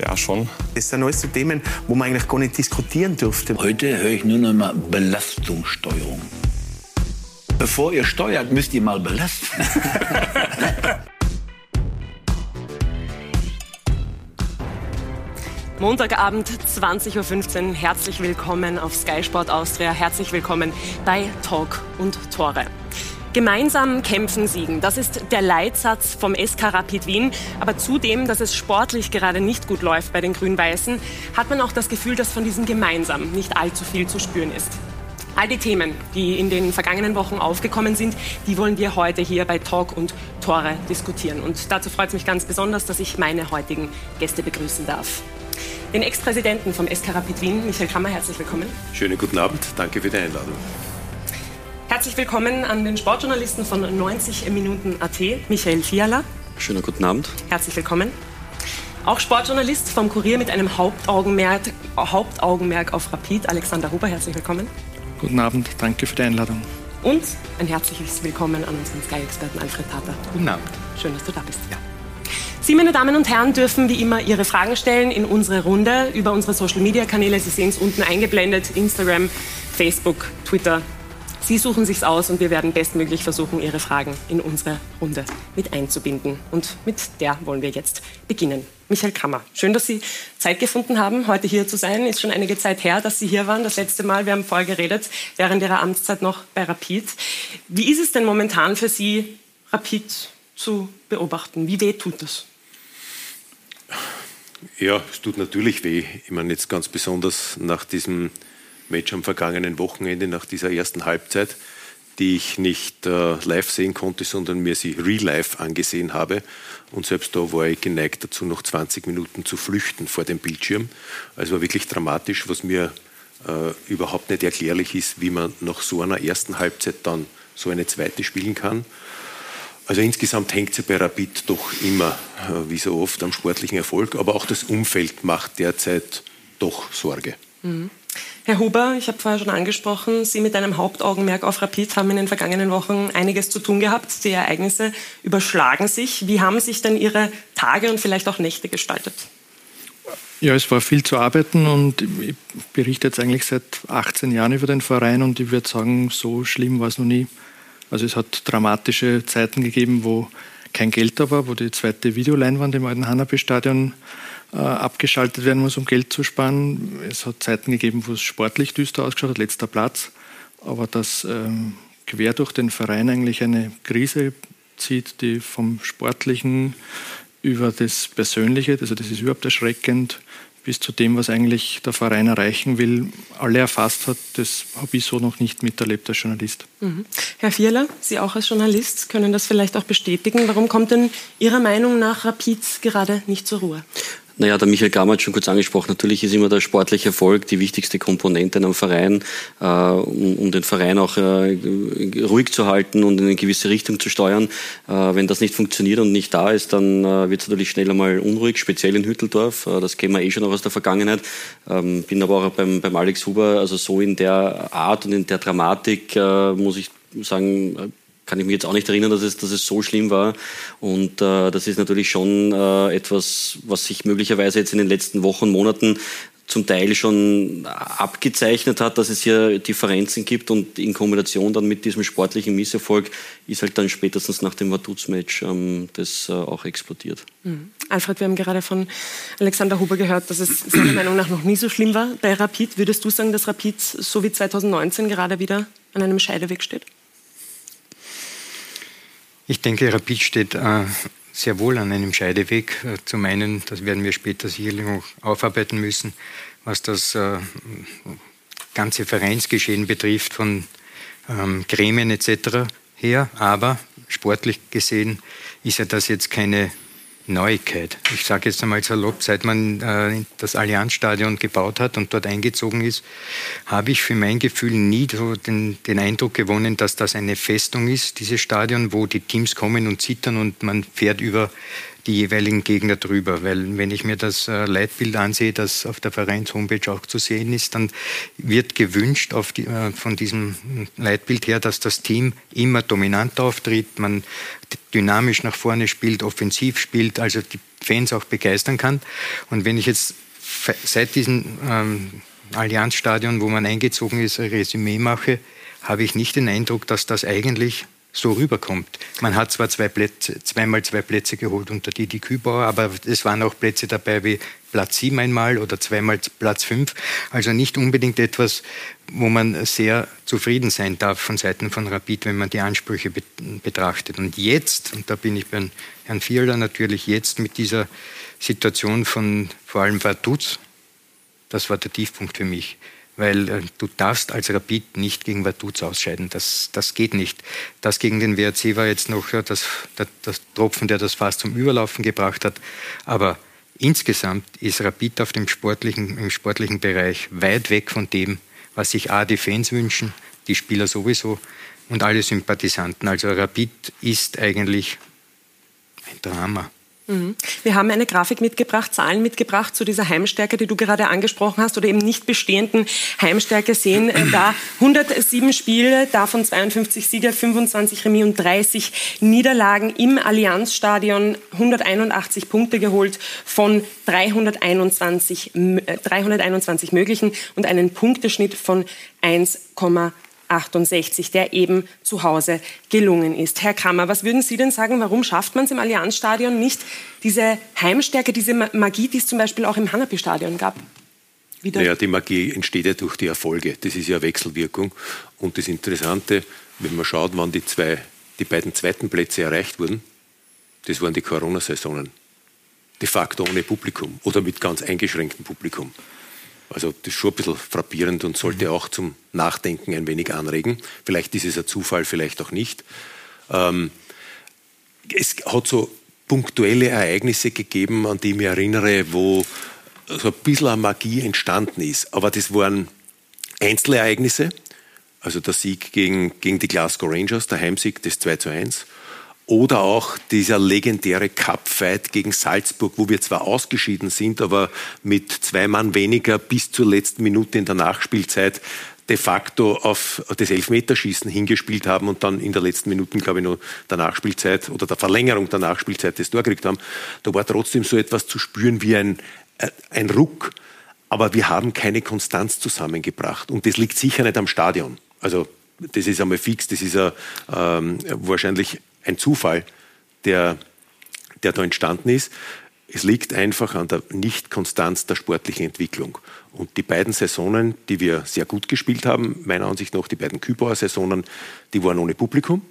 Ja, schon. Das sind alles so Themen, wo man eigentlich gar nicht diskutieren dürfte. Heute höre ich nur noch mal Belastungssteuerung. Bevor ihr steuert, müsst ihr mal belasten. Montagabend 20.15 Uhr. Herzlich willkommen auf Sky Sport Austria. Herzlich willkommen bei Talk und Tore. Gemeinsam kämpfen, siegen. Das ist der Leitsatz vom SK Rapid Wien. Aber zudem, dass es sportlich gerade nicht gut läuft bei den Grün-Weißen, hat man auch das Gefühl, dass von diesem Gemeinsam nicht allzu viel zu spüren ist. All die Themen, die in den vergangenen Wochen aufgekommen sind, die wollen wir heute hier bei Talk und Tore diskutieren. Und dazu freut es mich ganz besonders, dass ich meine heutigen Gäste begrüßen darf. Den Ex-Präsidenten vom SK Rapid Wien, Michael Kammer, herzlich willkommen. Schönen guten Abend, danke für die Einladung. Herzlich willkommen an den Sportjournalisten von 90 Minuten AT, Michael Fiala. Schönen guten Abend. Herzlich willkommen. Auch Sportjournalist vom Kurier mit einem Hauptaugenmerk, Hauptaugenmerk auf Rapid, Alexander Huber, herzlich willkommen. Guten Abend, danke für die Einladung. Und ein herzliches Willkommen an unseren Sky-Experten Alfred Tata. Guten Abend. Schön, dass du da bist. Ja. Sie, meine Damen und Herren, dürfen wie immer Ihre Fragen stellen in unsere Runde über unsere Social-Media-Kanäle. Sie sehen es unten eingeblendet, Instagram, Facebook, Twitter, Sie suchen sich's aus und wir werden bestmöglich versuchen, Ihre Fragen in unsere Runde mit einzubinden. Und mit der wollen wir jetzt beginnen. Michael Kammer, schön, dass Sie Zeit gefunden haben, heute hier zu sein. Ist schon einige Zeit her, dass Sie hier waren. Das letzte Mal, wir haben vorher geredet, während Ihrer Amtszeit noch bei Rapid. Wie ist es denn momentan für Sie, Rapid zu beobachten? Wie weh tut das? Ja, es tut natürlich weh. Ich meine, jetzt ganz besonders nach diesem Match am vergangenen Wochenende nach dieser ersten Halbzeit, die ich nicht äh, live sehen konnte, sondern mir sie real life angesehen habe. Und selbst da war ich geneigt dazu, noch 20 Minuten zu flüchten vor dem Bildschirm. Also war wirklich dramatisch, was mir äh, überhaupt nicht erklärlich ist, wie man nach so einer ersten Halbzeit dann so eine zweite spielen kann. Also insgesamt hängt sie bei Rapid doch immer, äh, wie so oft, am sportlichen Erfolg. Aber auch das Umfeld macht derzeit doch Sorge. Mhm. Herr Huber, ich habe vorher schon angesprochen, Sie mit einem Hauptaugenmerk auf Rapid haben in den vergangenen Wochen einiges zu tun gehabt. Die Ereignisse überschlagen sich. Wie haben sich denn Ihre Tage und vielleicht auch Nächte gestaltet? Ja, es war viel zu arbeiten und ich berichte jetzt eigentlich seit 18 Jahren über den Verein und ich würde sagen, so schlimm war es noch nie. Also es hat dramatische Zeiten gegeben, wo kein Geld da war, wo die zweite Videoleinwand im alten Hanapi-Stadion abgeschaltet werden muss, um Geld zu sparen. Es hat Zeiten gegeben, wo es sportlich düster ausgeschaut hat, letzter Platz. Aber dass ähm, quer durch den Verein eigentlich eine Krise zieht, die vom Sportlichen über das Persönliche, also das ist überhaupt erschreckend, bis zu dem, was eigentlich der Verein erreichen will, alle erfasst hat, das habe ich so noch nicht miterlebt als Journalist. Mhm. Herr Vierler, Sie auch als Journalist können das vielleicht auch bestätigen. Warum kommt denn Ihrer Meinung nach Rapid gerade nicht zur Ruhe? Naja, der Michael Gammer hat schon kurz angesprochen, natürlich ist immer der sportliche Erfolg die wichtigste Komponente in einem Verein, äh, um, um, den Verein auch äh, ruhig zu halten und in eine gewisse Richtung zu steuern. Äh, wenn das nicht funktioniert und nicht da ist, dann äh, wird es natürlich schnell einmal unruhig, speziell in Hütteldorf. Äh, das kennen wir eh schon auch aus der Vergangenheit. Ähm, bin aber auch beim, beim Alex Huber, also so in der Art und in der Dramatik, äh, muss ich sagen, kann ich mich jetzt auch nicht erinnern, dass es, dass es so schlimm war. Und äh, das ist natürlich schon äh, etwas, was sich möglicherweise jetzt in den letzten Wochen, Monaten zum Teil schon abgezeichnet hat, dass es hier Differenzen gibt und in Kombination dann mit diesem sportlichen Misserfolg ist halt dann spätestens nach dem Vaduz-Match ähm, das äh, auch explodiert. Mhm. Alfred, wir haben gerade von Alexander Huber gehört, dass es seiner Meinung nach noch nie so schlimm war bei Rapid. Würdest du sagen, dass Rapid so wie 2019 gerade wieder an einem Scheideweg steht? Ich denke, Rapid steht äh, sehr wohl an einem Scheideweg. Äh, zum einen, das werden wir später sicherlich noch aufarbeiten müssen, was das äh, ganze Vereinsgeschehen betrifft, von ähm, Gremien etc. her. Aber sportlich gesehen ist ja das jetzt keine Neuigkeit. Ich sage jetzt einmal salopp, seit man äh, das Allianzstadion gebaut hat und dort eingezogen ist, habe ich für mein Gefühl nie so den, den, Eindruck gewonnen, dass das eine Festung ist, dieses Stadion, wo die Teams kommen und zittern und man fährt über die jeweiligen Gegner drüber. Weil wenn ich mir das äh, Leitbild ansehe, das auf der Vereins-Homepage auch zu sehen ist, dann wird gewünscht die, äh, von diesem Leitbild her, dass das Team immer dominant auftritt, man dynamisch nach vorne spielt, offensiv spielt, also die Fans auch begeistern kann. Und wenn ich jetzt seit diesem ähm, Allianzstadion, wo man eingezogen ist, ein Resümee mache, habe ich nicht den Eindruck, dass das eigentlich so rüberkommt. Man hat zwar zwei Plätze, zweimal zwei Plätze geholt unter die, die Kübauer, aber es waren auch Plätze dabei wie Platz sieben einmal oder zweimal Platz fünf. Also nicht unbedingt etwas, wo man sehr zufrieden sein darf von Seiten von Rapid, wenn man die Ansprüche betrachtet. Und jetzt, und da bin ich beim Herrn Vierler natürlich jetzt mit dieser Situation von vor allem Vaduz, das war der Tiefpunkt für mich weil äh, du darfst als Rapid nicht gegen Vaduz ausscheiden. Das, das geht nicht. Das gegen den WRC war jetzt noch ja, das, das, das Tropfen, der das fast zum Überlaufen gebracht hat. Aber insgesamt ist Rapid auf dem sportlichen, im sportlichen Bereich weit weg von dem, was sich A, die Fans wünschen, die Spieler sowieso und alle Sympathisanten. Also Rapid ist eigentlich ein Drama. Mhm. Wir haben eine Grafik mitgebracht, Zahlen mitgebracht zu dieser Heimstärke, die du gerade angesprochen hast, oder eben nicht bestehenden Heimstärke sehen äh, da 107 Spiele, davon 52 Siege, 25 Remis und 30 Niederlagen im Allianzstadion, 181 Punkte geholt von 321, 321 äh, möglichen und einen Punkteschnitt von 1,8. 68, der eben zu Hause gelungen ist. Herr Kammer, was würden Sie denn sagen, warum schafft man es im Allianzstadion nicht, diese Heimstärke, diese Magie, die es zum Beispiel auch im Hanapi-Stadion gab? Wieder? Naja, die Magie entsteht ja durch die Erfolge. Das ist ja Wechselwirkung. Und das Interessante, wenn man schaut, wann die, zwei, die beiden zweiten Plätze erreicht wurden, das waren die Corona-Saisonen. De facto ohne Publikum oder mit ganz eingeschränktem Publikum. Also das ist schon ein bisschen frappierend und sollte mhm. auch zum Nachdenken ein wenig anregen. Vielleicht ist es ein Zufall, vielleicht auch nicht. Ähm, es hat so punktuelle Ereignisse gegeben, an die ich mich erinnere, wo so ein bisschen eine Magie entstanden ist. Aber das waren Einzelereignisse. Also der Sieg gegen, gegen die Glasgow Rangers, der Heimsieg, das 2 zu 1. Oder auch dieser legendäre Cup-Fight gegen Salzburg, wo wir zwar ausgeschieden sind, aber mit zwei Mann weniger bis zur letzten Minute in der Nachspielzeit de facto auf das Elfmeterschießen hingespielt haben und dann in der letzten Minute, glaube ich, nur der Nachspielzeit oder der Verlängerung der Nachspielzeit das Tor gekriegt haben. Da war trotzdem so etwas zu spüren wie ein, äh, ein Ruck. Aber wir haben keine Konstanz zusammengebracht. Und das liegt sicher nicht am Stadion. Also das ist einmal fix, das ist ja, ähm, wahrscheinlich ein Zufall, der, der da entstanden ist. Es liegt einfach an der Nichtkonstanz der sportlichen Entwicklung. Und die beiden Saisonen, die wir sehr gut gespielt haben, meiner Ansicht nach die beiden Kübauer Saisonen, die waren ohne Publikum.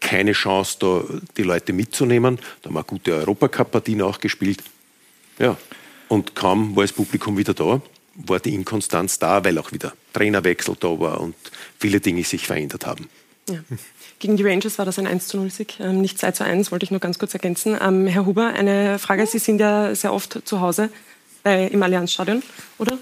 Keine Chance, da die Leute mitzunehmen. Da haben wir gute Europacup-Partien auch gespielt. Ja. Und kaum war das Publikum wieder da, war die Inkonstanz da, weil auch wieder Trainerwechsel da war und viele Dinge sich verändert haben. Ja. Gegen die Rangers war das ein 1 zu 0 Sieg, ähm, nicht 2 zu 1, wollte ich nur ganz kurz ergänzen. Ähm, Herr Huber, eine Frage. Sie sind ja sehr oft zu Hause bei, im Allianzstadion, oder?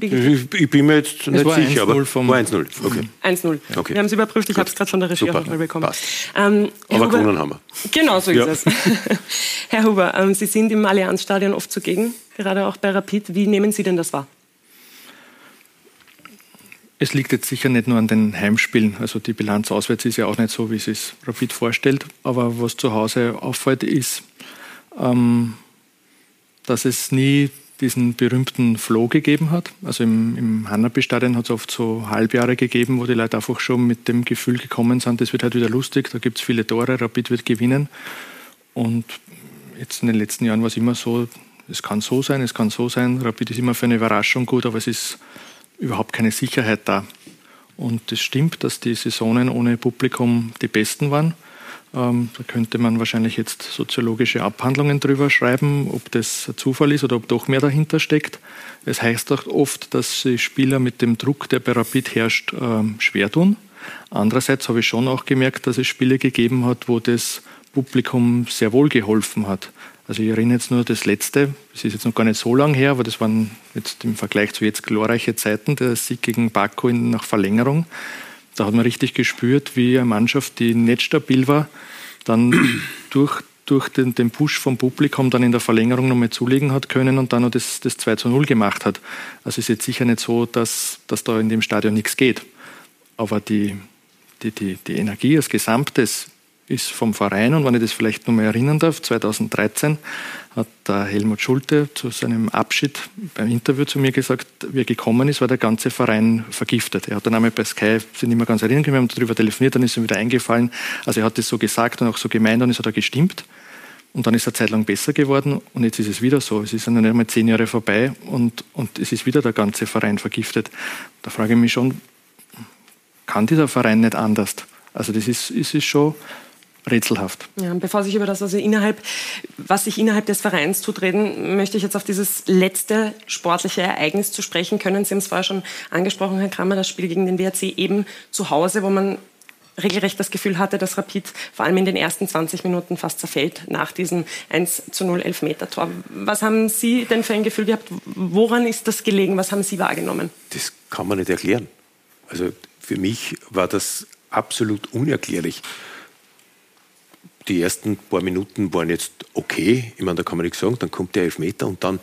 Ich, ich, bin mir jetzt nicht sicher, aber war 1-0. Okay. 1-0. Okay. Wir haben es überprüft, ich habe es gerade von der Regie Super. mal bekommen. Ähm, aber Huber, gewonnen haben wir. Genau so ja. ist es. Herr Huber, ähm, Sie sind im Allianzstadion oft zugegen, gerade auch bei Rapid. Wie nehmen Sie denn das wahr? Es liegt jetzt sicher nicht nur an den Heimspielen. Also die Bilanz auswärts ist ja auch nicht so, wie es sich Rapid vorstellt. Aber was zu Hause auffällt, ist, ähm, dass es nie diesen berühmten Flow gegeben hat. Also im, im Hanapi-Stadion hat es oft so Halbjahre gegeben, wo die Leute einfach schon mit dem Gefühl gekommen sind, das wird halt wieder lustig, da gibt es viele Tore, Rapid wird gewinnen. Und jetzt in den letzten Jahren war es immer so, es kann so sein, es kann so sein, Rapid ist immer für eine Überraschung gut, aber es ist überhaupt keine Sicherheit da. Und es stimmt, dass die Saisonen ohne Publikum die besten waren. Ähm, da könnte man wahrscheinlich jetzt soziologische Abhandlungen drüber schreiben, ob das ein Zufall ist oder ob doch mehr dahinter steckt. Es heißt auch oft, dass die Spieler mit dem Druck, der bei Rapid herrscht, ähm, schwer tun. Andererseits habe ich schon auch gemerkt, dass es Spiele gegeben hat, wo das Publikum sehr wohl geholfen hat. Also ich erinnere jetzt nur das letzte, das ist jetzt noch gar nicht so lang her, aber das waren jetzt im Vergleich zu jetzt glorreiche Zeiten, der Sieg gegen Baku in, nach Verlängerung. Da hat man richtig gespürt, wie eine Mannschaft, die nicht stabil war, dann durch, durch den, den Push vom Publikum dann in der Verlängerung nochmal zulegen hat können und dann noch das, das 2 zu 0 gemacht hat. Also es ist jetzt sicher nicht so, dass, dass da in dem Stadion nichts geht. Aber die, die, die, die Energie als Gesamtes ist vom Verein und wenn ich das vielleicht noch mal erinnern darf, 2013 hat der Helmut Schulte zu seinem Abschied beim Interview zu mir gesagt, wie er gekommen ist, war der ganze Verein vergiftet. Er hat dann einmal bei Sky, sich nicht mehr ganz erinnern können, wir haben darüber telefoniert, dann ist ihm wieder eingefallen. Also er hat das so gesagt und auch so gemeint und es hat er gestimmt. Und dann ist er eine Zeit lang besser geworden und jetzt ist es wieder so. Es ist noch nicht einmal zehn Jahre vorbei und, und es ist wieder der ganze Verein vergiftet. Da frage ich mich schon, kann dieser Verein nicht anders? Also das ist, ist, ist schon rätselhaft. Ja, bevor sich über das, also innerhalb, was sich innerhalb des Vereins tut, reden, möchte ich jetzt auf dieses letzte sportliche Ereignis zu sprechen können. Sie haben es vorher schon angesprochen, Herr Kramer, das Spiel gegen den WRC eben zu Hause, wo man regelrecht das Gefühl hatte, dass Rapid vor allem in den ersten 20 Minuten fast zerfällt nach diesem 1 zu 0 Elfmeter-Tor. Was haben Sie denn für ein Gefühl gehabt? Woran ist das gelegen? Was haben Sie wahrgenommen? Das kann man nicht erklären. Also für mich war das absolut unerklärlich die ersten paar Minuten waren jetzt okay. Ich meine, da kann man nichts sagen. Dann kommt der Elfmeter und dann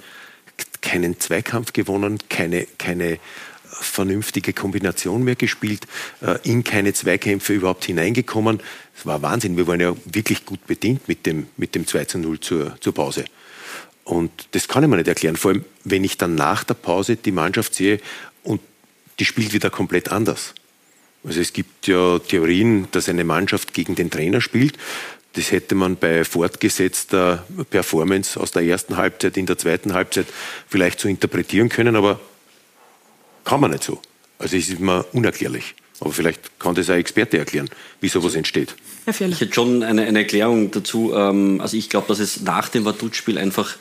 keinen Zweikampf gewonnen, keine, keine vernünftige Kombination mehr gespielt, äh, in keine Zweikämpfe überhaupt hineingekommen. Es war Wahnsinn. Wir waren ja wirklich gut bedient mit dem, mit dem 2 zu 0 zur, zur Pause. Und das kann ich mir nicht erklären. Vor allem, wenn ich dann nach der Pause die Mannschaft sehe und die spielt wieder komplett anders. Also es gibt ja Theorien, dass eine Mannschaft gegen den Trainer spielt. Das hätte man bei fortgesetzter Performance aus der ersten Halbzeit in der zweiten Halbzeit vielleicht so interpretieren können, aber kann man nicht so. Also es ist mir unerklärlich. Aber vielleicht kann das ein Experte erklären, wie sowas entsteht. Herr Ich hätte schon eine, eine Erklärung dazu. Ähm, also ich glaube, dass es nach dem Vaduz-Spiel einfach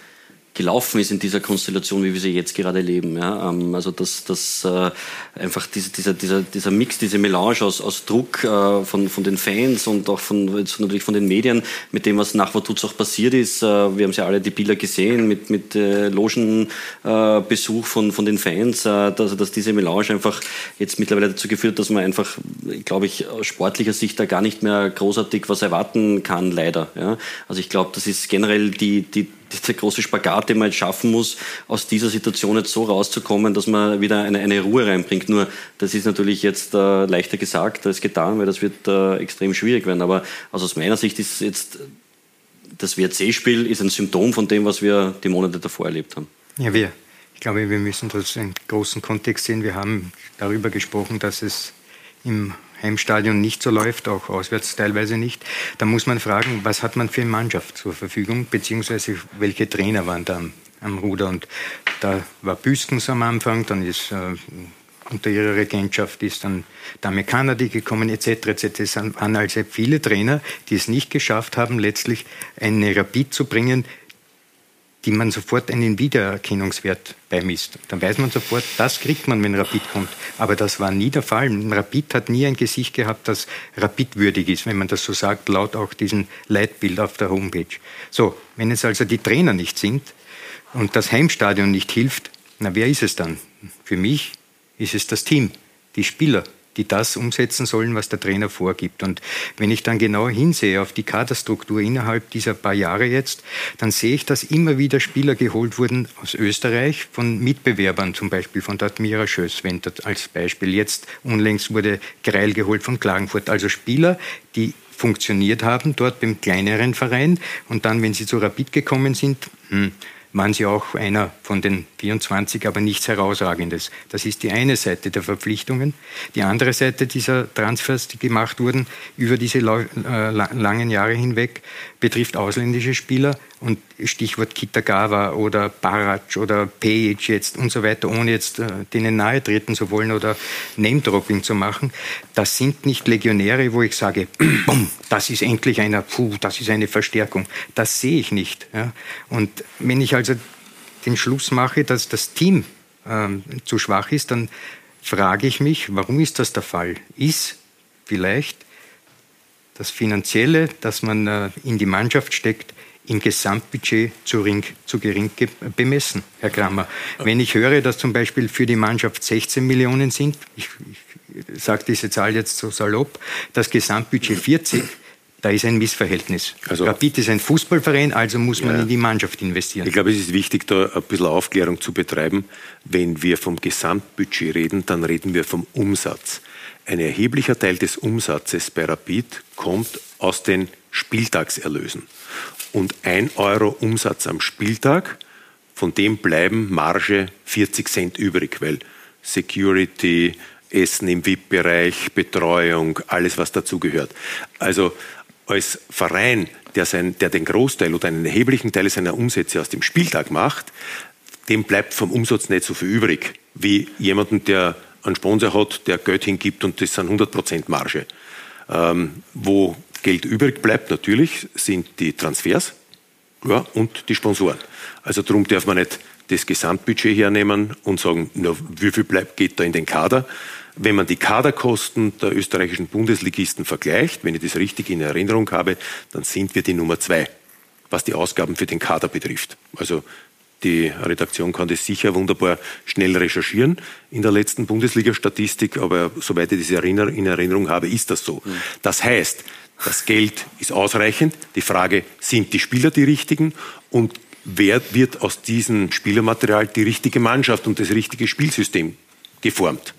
gelaufen ist in dieser Konstellation, wie wir sie jetzt gerade leben. Ja? Ähm, also dass, dass äh, einfach diese, dieser, dieser, dieser Mix, diese Melange aus, aus Druck äh, von, von den Fans und auch von, natürlich von den Medien, mit dem, was nach Vaduz auch passiert ist. Äh, wir haben ja alle die Bilder gesehen mit, mit äh, Logenbesuch von, von den Fans, äh, dass, dass diese Melange einfach jetzt mittlerweile dazu geführt dass man einfach, glaube ich, aus sportlicher Sicht da gar nicht mehr großartig was erwarten kann, leider. Ja? Also ich glaube, das ist generell die, die dieser große Spagat, den man jetzt schaffen muss, aus dieser Situation jetzt so rauszukommen, dass man wieder eine, eine Ruhe reinbringt. Nur, das ist natürlich jetzt äh, leichter gesagt als getan, weil das wird äh, extrem schwierig werden. Aber also aus meiner Sicht ist jetzt das WRC-Spiel ein Symptom von dem, was wir die Monate davor erlebt haben. Ja, wir. Ich glaube, wir müssen das in großen Kontext sehen. Wir haben darüber gesprochen, dass es im Heimstadion nicht so läuft, auch auswärts teilweise nicht, dann muss man fragen, was hat man für eine Mannschaft zur Verfügung, beziehungsweise welche Trainer waren da am, am Ruder. Und da war Büskens am Anfang, dann ist äh, unter ihrer Regentschaft ist dann Dame Kanadi gekommen, etc. etc. Es waren also viele Trainer, die es nicht geschafft haben, letztlich eine Rapid zu bringen, die man sofort einen Wiedererkennungswert beimisst. Dann weiß man sofort, das kriegt man, wenn Rapid kommt. Aber das war nie der Fall. Rapid hat nie ein Gesicht gehabt, das rapidwürdig ist, wenn man das so sagt, laut auch diesem Leitbild auf der Homepage. So, wenn es also die Trainer nicht sind und das Heimstadion nicht hilft, na wer ist es dann? Für mich ist es das Team, die Spieler, die das umsetzen sollen, was der Trainer vorgibt. Und wenn ich dann genau hinsehe auf die Kaderstruktur innerhalb dieser paar Jahre jetzt, dann sehe ich, dass immer wieder Spieler geholt wurden aus Österreich, von Mitbewerbern, zum Beispiel von der Admira Schösswender als Beispiel. Jetzt unlängst wurde Greil geholt von Klagenfurt. Also Spieler, die funktioniert haben dort beim kleineren Verein und dann, wenn sie zu Rapid gekommen sind, hm, waren sie auch einer von den 24, aber nichts Herausragendes. Das ist die eine Seite der Verpflichtungen. Die andere Seite dieser Transfers, die gemacht wurden über diese äh, langen Jahre hinweg, betrifft ausländische Spieler und Stichwort Kitagawa oder Barac oder Pejic jetzt und so weiter, ohne jetzt äh, denen nahe treten zu wollen oder Name-Dropping zu machen. Das sind nicht Legionäre, wo ich sage, das ist endlich einer, puh, das ist eine Verstärkung. Das sehe ich nicht. Ja. Und wenn ich also den Schluss mache, dass das Team ähm, zu schwach ist, dann frage ich mich, warum ist das der Fall? Ist vielleicht das Finanzielle, das man äh, in die Mannschaft steckt, im Gesamtbudget zu, ring, zu gering bemessen, Herr Kramer. Wenn ich höre, dass zum Beispiel für die Mannschaft 16 Millionen sind, ich, ich sage diese Zahl jetzt so salopp, das Gesamtbudget 40, da ist ein Missverhältnis. Also, Rapid ist ein Fußballverein, also muss man ja, in die Mannschaft investieren. Ich glaube, es ist wichtig, da ein bisschen Aufklärung zu betreiben. Wenn wir vom Gesamtbudget reden, dann reden wir vom Umsatz. Ein erheblicher Teil des Umsatzes bei Rapid kommt aus den Spieltagserlösen. Und ein Euro Umsatz am Spieltag, von dem bleiben Marge 40 Cent übrig, weil Security, Essen im VIP-Bereich, Betreuung, alles, was dazugehört. Also als Verein, der, sein, der den Großteil oder einen erheblichen Teil seiner Umsätze aus dem Spieltag macht, dem bleibt vom Umsatz nicht so viel übrig, wie jemanden, der einen Sponsor hat, der Geld hingibt und das sind 100% Marge. Ähm, wo Geld übrig bleibt, natürlich, sind die Transfers ja, und die Sponsoren. Also darum darf man nicht das Gesamtbudget hernehmen und sagen, na, wie viel bleibt, geht da in den Kader. Wenn man die Kaderkosten der österreichischen Bundesligisten vergleicht, wenn ich das richtig in Erinnerung habe, dann sind wir die Nummer zwei, was die Ausgaben für den Kader betrifft. Also die Redaktion kann das sicher wunderbar schnell recherchieren in der letzten Bundesliga-Statistik, aber soweit ich das in Erinnerung habe, ist das so. Mhm. Das heißt, das Geld ist ausreichend. Die Frage, sind die Spieler die richtigen? Und wer wird aus diesem Spielermaterial die richtige Mannschaft und das richtige Spielsystem geformt?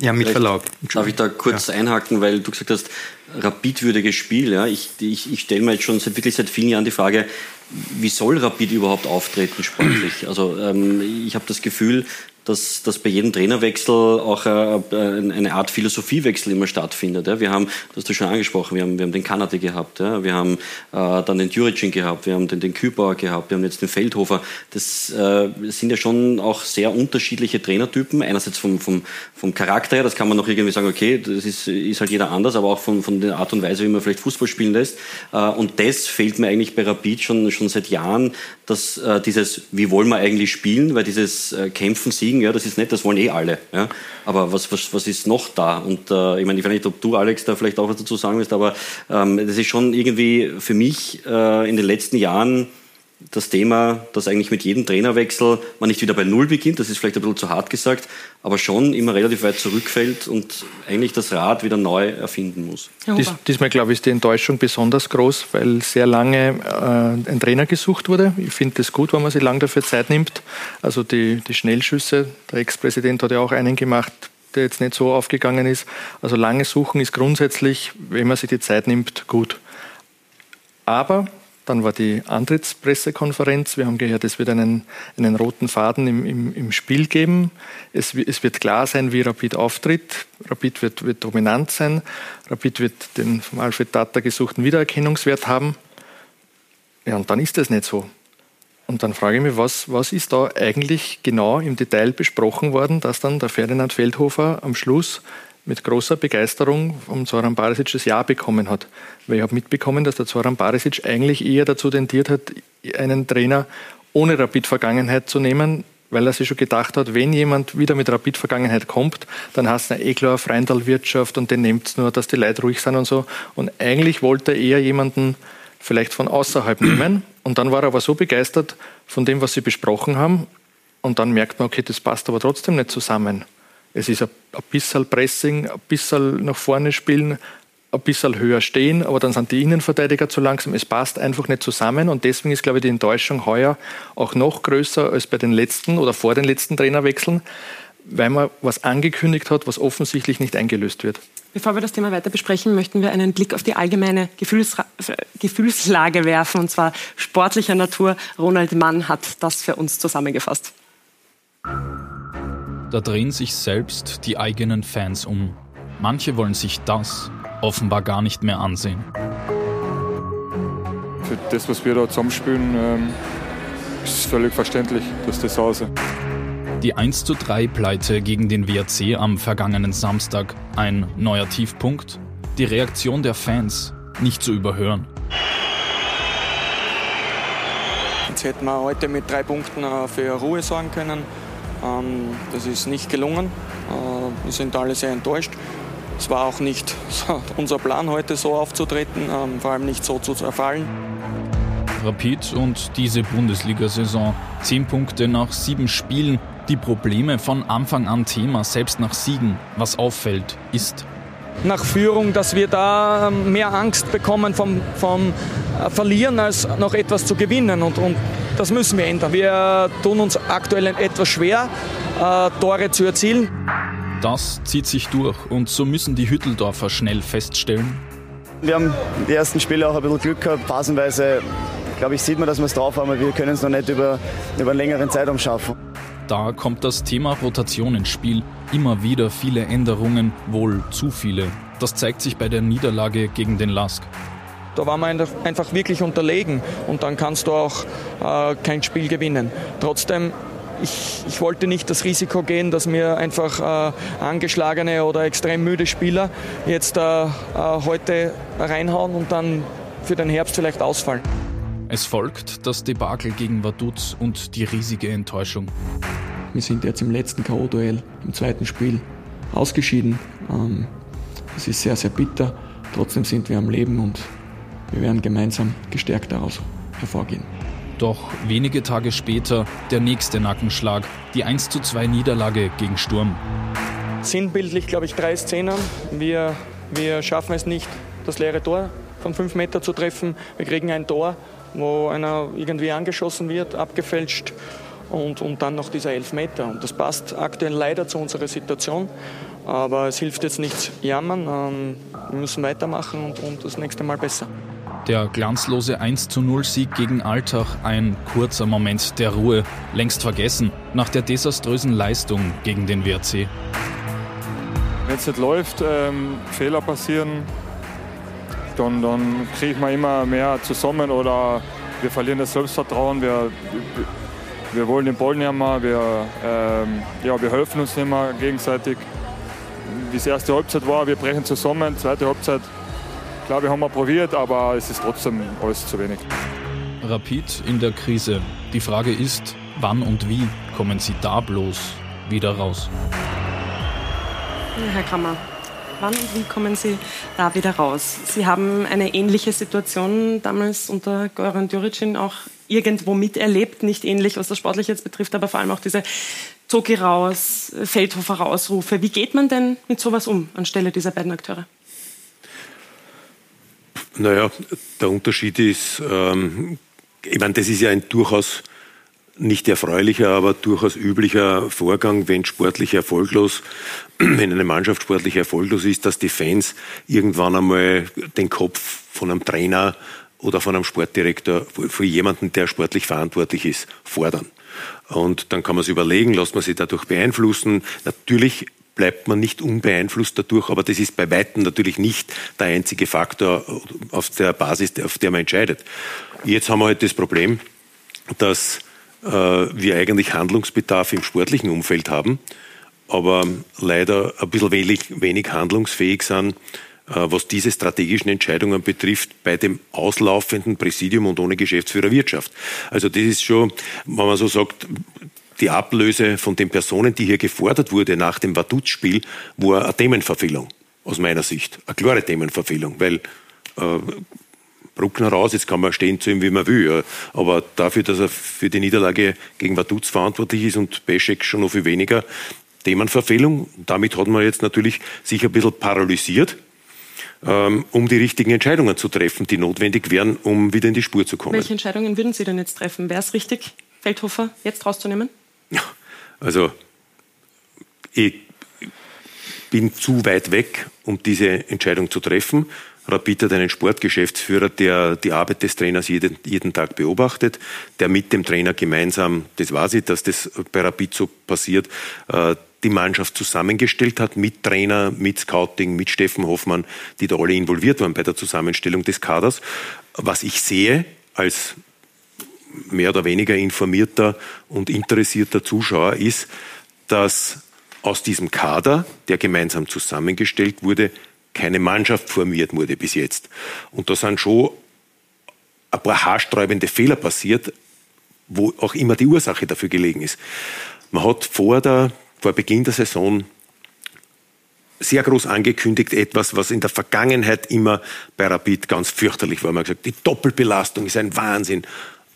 Ja, mit Verlaub. Darf ich da kurz ja. einhaken, weil du gesagt hast, rapidwürdiges Spiel. Ja? Ich, ich, ich stelle mir jetzt schon seit, wirklich seit vielen Jahren die Frage, wie soll Rapid überhaupt auftreten sportlich? Also ähm, ich habe das Gefühl, dass, dass bei jedem Trainerwechsel auch äh, eine Art Philosophiewechsel immer stattfindet. Ja. Wir haben, das hast du schon angesprochen, wir haben, wir haben den Kanadi gehabt, ja. wir haben äh, dann den Juricin gehabt, wir haben den, den Kübauer gehabt, wir haben jetzt den Feldhofer. Das äh, sind ja schon auch sehr unterschiedliche Trainertypen. Einerseits vom, vom, vom Charakter her, das kann man noch irgendwie sagen, okay, das ist, ist halt jeder anders, aber auch von, von der Art und Weise, wie man vielleicht Fußball spielen lässt. Äh, und das fehlt mir eigentlich bei Rapid schon, schon seit Jahren, dass äh, dieses, wie wollen wir eigentlich spielen, weil dieses äh, Kämpfen, Siegen, ja, das ist nett, das wollen eh alle. Ja. Aber was, was, was ist noch da? Und äh, ich meine, ich weiß nicht, ob du, Alex, da vielleicht auch was dazu sagen willst, aber ähm, das ist schon irgendwie für mich äh, in den letzten Jahren das Thema, dass eigentlich mit jedem Trainerwechsel man nicht wieder bei Null beginnt, das ist vielleicht ein bisschen zu hart gesagt, aber schon immer relativ weit zurückfällt und eigentlich das Rad wieder neu erfinden muss. Dies, diesmal, glaube ich, ist die Enttäuschung besonders groß, weil sehr lange äh, ein Trainer gesucht wurde. Ich finde es gut, wenn man sich lange dafür Zeit nimmt. Also die, die Schnellschüsse, der Ex-Präsident hat ja auch einen gemacht, der jetzt nicht so aufgegangen ist. Also lange suchen ist grundsätzlich, wenn man sich die Zeit nimmt, gut. Aber dann war die Antrittspressekonferenz. Wir haben gehört, es wird einen, einen roten Faden im, im, im Spiel geben. Es, es, wird klar sein, wie Rapid auftritt. Rapid wird, wird dominant sein. Rapid wird den vom Alfred Tata gesuchten Wiedererkennungswert haben. Ja, und dann ist das nicht so. Und dann frage ich mich, was, was ist da eigentlich genau im Detail besprochen worden, dass dann der Ferdinand Feldhofer am Schluss mit großer Begeisterung vom Zoran Barisic das Ja bekommen hat. Weil ich habe mitbekommen, dass der Zoran Barisic eigentlich eher dazu tendiert hat, einen Trainer ohne Rapid-Vergangenheit zu nehmen, weil er sich schon gedacht hat, wenn jemand wieder mit Rapid-Vergangenheit kommt, dann hast du eine eh klar Freundalwirtschaft und den nimmt es nur, dass die Leute ruhig sind und so. Und eigentlich wollte er eher jemanden vielleicht von außerhalb nehmen. Und dann war er aber so begeistert von dem, was sie besprochen haben. Und dann merkt man, okay, das passt aber trotzdem nicht zusammen. Es ist ein, bisschen Pressing, ein bisschen nach vorne spielen, ein bisschen höher stehen, aber dann sind die Innenverteidiger zu langsam. Es passt einfach nicht zusammen und deswegen ist, glaube ich, die Enttäuschung heuer auch noch größer als bei den letzten oder vor den letzten Trainerwechseln, weil man was angekündigt hat, was offensichtlich nicht eingelöst wird. Bevor wir das Thema weiter besprechen, möchten wir einen Blick auf die allgemeine Gefühlsra Gefühlslage werfen, und zwar sportlicher Natur. Ronald Mann hat das für uns zusammengefasst. Da drehen sich selbst die eigenen Fans um. Manche wollen sich das offenbar gar nicht mehr ansehen. Für das, was wir da zusammenspielen, ähm, ist es völlig verständlich, dass das so ist. Die 1 zu 3 Pleite gegen den WRC am vergangenen Samstag, ein neuer Tiefpunkt. Die Reaktion der Fans nicht zu überhören. Jetzt hätten wir heute mit drei Punkten äh, für Ruhe sorgen können. Ähm, das ist nicht gelungen. Äh, wir sind alle sehr enttäuscht. Es war auch nicht unser Plan, heute so aufzutreten, ähm, vor allem nicht so zu zerfallen. Rapid und diese Bundesliga-Saison. Zehn Punkte nach sieben Spielen. Die Probleme von Anfang an Thema, selbst nach Siegen. Was auffällt, ist nach Führung, dass wir da ähm, mehr Angst bekommen vom, vom äh, Verlieren, als noch etwas zu gewinnen. Und, und das müssen wir ändern. Wir tun uns aktuell etwas schwer, äh, Tore zu erzielen. Das zieht sich durch und so müssen die Hütteldorfer schnell feststellen. Wir haben die ersten Spiele auch ein bisschen Glück gehabt. Phasenweise, glaube ich, sieht man, dass wir es drauf haben, aber wir können es noch nicht über, über einen längeren Zeitraum schaffen. Da kommt das Thema Rotation ins Spiel. Immer wieder viele Änderungen, wohl zu viele. Das zeigt sich bei der Niederlage gegen den Lask. Da waren wir einfach wirklich unterlegen und dann kannst du auch äh, kein Spiel gewinnen. Trotzdem ich, ich, wollte nicht das Risiko gehen, dass mir einfach äh, angeschlagene oder extrem müde Spieler jetzt äh, äh, heute reinhauen und dann für den Herbst vielleicht ausfallen. Es folgt das Debakel gegen Vaduz und die riesige Enttäuschung. Wir sind jetzt im letzten K.O.-Duell im zweiten Spiel ausgeschieden. Ähm, es ist sehr, sehr bitter. Trotzdem sind wir am Leben und wir werden gemeinsam gestärkt daraus hervorgehen. Doch wenige Tage später der nächste Nackenschlag, die 1 zu 2 Niederlage gegen Sturm. Sinnbildlich, glaube ich, drei Szenen. Wir, wir schaffen es nicht, das leere Tor von fünf Meter zu treffen. Wir kriegen ein Tor wo einer irgendwie angeschossen wird, abgefälscht und, und dann noch dieser Elfmeter. Und das passt aktuell leider zu unserer Situation. Aber es hilft jetzt nichts jammern. Ähm, wir müssen weitermachen und, und das nächste Mal besser. Der glanzlose 1 zu 0 Sieg gegen Alltag, ein kurzer Moment der Ruhe, längst vergessen, nach der desaströsen Leistung gegen den WRC. Wenn es nicht läuft, ähm, Fehler passieren, dann, dann kriegt man immer mehr zusammen oder wir verlieren das Selbstvertrauen. Wir, wir wollen den Ball nicht mehr, wir, ähm, ja, wir helfen uns nicht mehr gegenseitig. Wie es erste Halbzeit war, wir brechen zusammen. Zweite Halbzeit, klar, wir haben mal probiert, aber es ist trotzdem alles zu wenig. Rapid in der Krise. Die Frage ist, wann und wie kommen Sie da bloß wieder raus? Herr Kammer, Wann und wie kommen Sie da wieder raus? Sie haben eine ähnliche Situation damals unter Goran Djuricin auch irgendwo miterlebt, nicht ähnlich, was das Sportliche jetzt betrifft, aber vor allem auch diese Zoki raus, Feldhofer Rausrufe. Wie geht man denn mit sowas um anstelle dieser beiden Akteure? Naja, der Unterschied ist, ähm, ich meine, das ist ja ein durchaus nicht erfreulicher, aber durchaus üblicher Vorgang, wenn sportlich erfolglos, wenn eine Mannschaft sportlich erfolglos ist, dass die Fans irgendwann einmal den Kopf von einem Trainer oder von einem Sportdirektor, für jemanden, der sportlich verantwortlich ist, fordern. Und dann kann man sich überlegen, lässt man sich dadurch beeinflussen. Natürlich bleibt man nicht unbeeinflusst dadurch, aber das ist bei weitem natürlich nicht der einzige Faktor auf der Basis, auf der man entscheidet. Jetzt haben wir halt das Problem, dass äh, wir eigentlich Handlungsbedarf im sportlichen Umfeld haben, aber leider ein bisschen wenig, wenig handlungsfähig sind, äh, was diese strategischen Entscheidungen betrifft, bei dem auslaufenden Präsidium und ohne Geschäftsführer Wirtschaft. Also das ist schon, wenn man so sagt, die Ablöse von den Personen, die hier gefordert wurde nach dem Vaduz-Spiel, war eine Themenverfehlung aus meiner Sicht. Eine klare Themenverfehlung, weil äh, Bruckner raus, jetzt kann man stehen zu ihm, wie man will. Aber dafür, dass er für die Niederlage gegen Vaduz verantwortlich ist und Peschek schon noch viel weniger, Themenverfehlung. Damit hat man jetzt natürlich sich ein bisschen paralysiert, ähm, um die richtigen Entscheidungen zu treffen, die notwendig wären, um wieder in die Spur zu kommen. Welche Entscheidungen würden Sie denn jetzt treffen? Wäre es richtig, Feldhofer jetzt rauszunehmen? Also ich bin zu weit weg, um diese Entscheidung zu treffen. Rapid hat einen Sportgeschäftsführer, der die Arbeit des Trainers jeden, jeden Tag beobachtet, der mit dem Trainer gemeinsam, das weiß ich, dass das bei Rapid so passiert, äh, die Mannschaft zusammengestellt hat mit Trainer, mit Scouting, mit Steffen Hoffmann, die da alle involviert waren bei der Zusammenstellung des Kaders. Was ich sehe als mehr oder weniger informierter und interessierter Zuschauer ist, dass aus diesem Kader, der gemeinsam zusammengestellt wurde, keine Mannschaft formiert wurde bis jetzt. Und da sind schon ein paar haarsträubende Fehler passiert, wo auch immer die Ursache dafür gelegen ist. Man hat vor, der, vor Beginn der Saison sehr groß angekündigt, etwas, was in der Vergangenheit immer bei Rapid ganz fürchterlich war. Man hat gesagt, die Doppelbelastung ist ein Wahnsinn.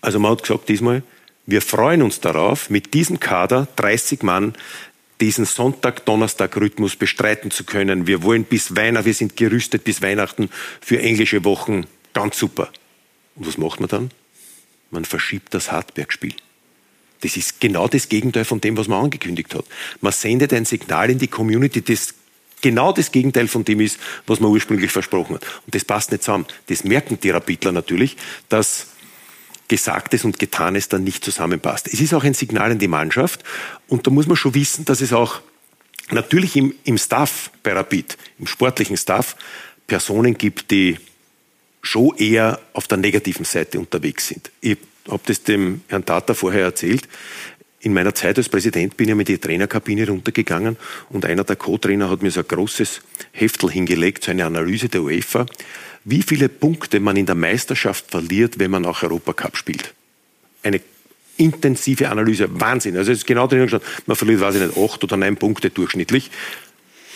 Also man hat gesagt diesmal, wir freuen uns darauf, mit diesem Kader 30 Mann diesen Sonntag-Donnerstag-Rhythmus bestreiten zu können. Wir wollen bis Weihnachten, wir sind gerüstet bis Weihnachten für englische Wochen. Ganz super. Und was macht man dann? Man verschiebt das Hartberg-Spiel. Das ist genau das Gegenteil von dem, was man angekündigt hat. Man sendet ein Signal in die Community, das genau das Gegenteil von dem ist, was man ursprünglich versprochen hat. Und das passt nicht zusammen. Das merken die Rapidler natürlich, dass Gesagtes und Getanes dann nicht zusammenpasst. Es ist auch ein Signal an die Mannschaft und da muss man schon wissen, dass es auch natürlich im, im Staff bei Rapid, im sportlichen Staff, Personen gibt, die schon eher auf der negativen Seite unterwegs sind. Ich habe das dem Herrn Tata vorher erzählt. In meiner Zeit als Präsident bin ich mit die Trainerkabine runtergegangen und einer der Co-Trainer hat mir so ein großes Heftel hingelegt, so eine Analyse der UEFA, wie viele Punkte man in der Meisterschaft verliert, wenn man auch Europacup spielt. Eine intensive Analyse, Wahnsinn. Also es ist genau drin gestanden, man verliert, weiß ich nicht, acht oder neun Punkte durchschnittlich.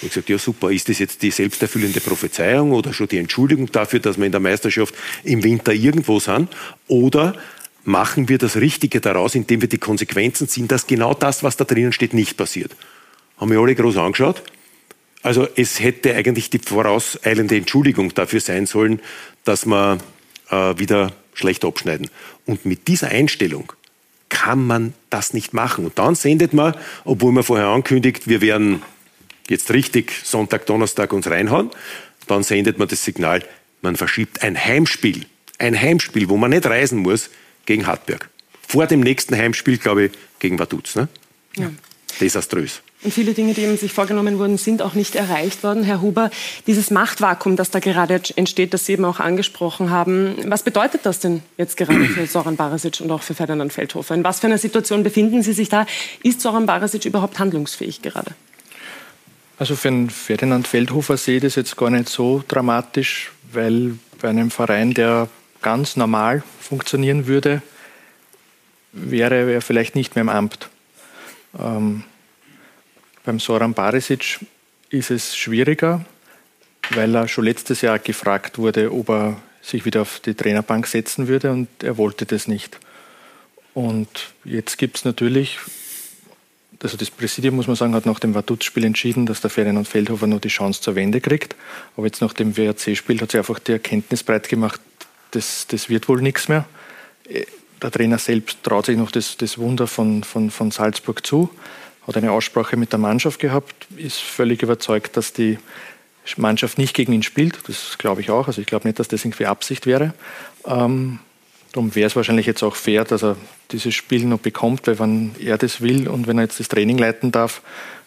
Ich gesagt, ja super, ist das jetzt die selbsterfüllende Prophezeiung oder schon die Entschuldigung dafür, dass wir in der Meisterschaft im Winter irgendwo sind? Oder machen wir das Richtige daraus, indem wir die Konsequenzen ziehen, dass genau das, was da drinnen steht, nicht passiert? Haben wir alle groß angeschaut. Also es hätte eigentlich die vorauseilende Entschuldigung dafür sein sollen, dass wir äh, wieder schlecht abschneiden. Und mit dieser Einstellung kann man das nicht machen. Und dann sendet man, obwohl man vorher ankündigt, wir werden jetzt richtig Sonntag, Donnerstag uns reinhauen, dann sendet man das Signal, man verschiebt ein Heimspiel, ein Heimspiel, wo man nicht reisen muss, gegen Hartberg. Vor dem nächsten Heimspiel, glaube ich, gegen Vaduz. Ne? Ja. Desaströs. Und viele Dinge, die eben sich vorgenommen wurden, sind auch nicht erreicht worden. Herr Huber, dieses Machtvakuum, das da gerade entsteht, das Sie eben auch angesprochen haben, was bedeutet das denn jetzt gerade für Soran Barasic und auch für Ferdinand Feldhofer? In was für einer Situation befinden Sie sich da? Ist Soran Barasic überhaupt handlungsfähig gerade? Also für einen Ferdinand Feldhofer sehe ich das jetzt gar nicht so dramatisch, weil bei einem Verein, der ganz normal funktionieren würde, wäre er vielleicht nicht mehr im Amt. Ähm, beim Soran Barisic ist es schwieriger, weil er schon letztes Jahr gefragt wurde, ob er sich wieder auf die Trainerbank setzen würde und er wollte das nicht. Und jetzt gibt es natürlich also das Präsidium, muss man sagen, hat nach dem Vaduz-Spiel entschieden, dass der Ferdinand Feldhofer nur die Chance zur Wende kriegt. Aber jetzt nach dem WRC-Spiel hat sich einfach die Erkenntnis breit gemacht, das, das wird wohl nichts mehr. Der Trainer selbst traut sich noch das, das Wunder von, von, von Salzburg zu, hat eine Aussprache mit der Mannschaft gehabt, ist völlig überzeugt, dass die Mannschaft nicht gegen ihn spielt. Das glaube ich auch. Also ich glaube nicht, dass das irgendwie Absicht wäre. Ähm, Darum wäre es wahrscheinlich jetzt auch fair, dass er dieses Spiel noch bekommt, weil wenn er das will und wenn er jetzt das Training leiten darf,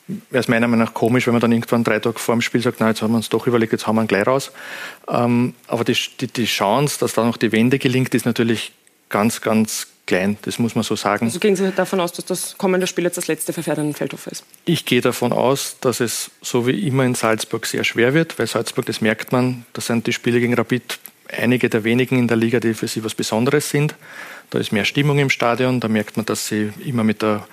wäre es meiner Meinung nach komisch, wenn man dann irgendwann drei Tage vor dem Spiel sagt, na, jetzt haben wir uns doch überlegt, jetzt haben wir ihn gleich raus. Ähm, aber die, die, die Chance, dass da noch die Wende gelingt, ist natürlich ganz, ganz klein. Das muss man so sagen. Also gehen Sie davon aus, dass das kommende Spiel jetzt das letzte für Ferdinand Feldhofer ist? Ich gehe davon aus, dass es so wie immer in Salzburg sehr schwer wird, weil Salzburg, das merkt man, das sind die Spiele gegen Rapid einige der wenigen in der Liga, die für sie was Besonderes sind. Da ist mehr Stimmung im Stadion, da merkt man, dass sie immer mit der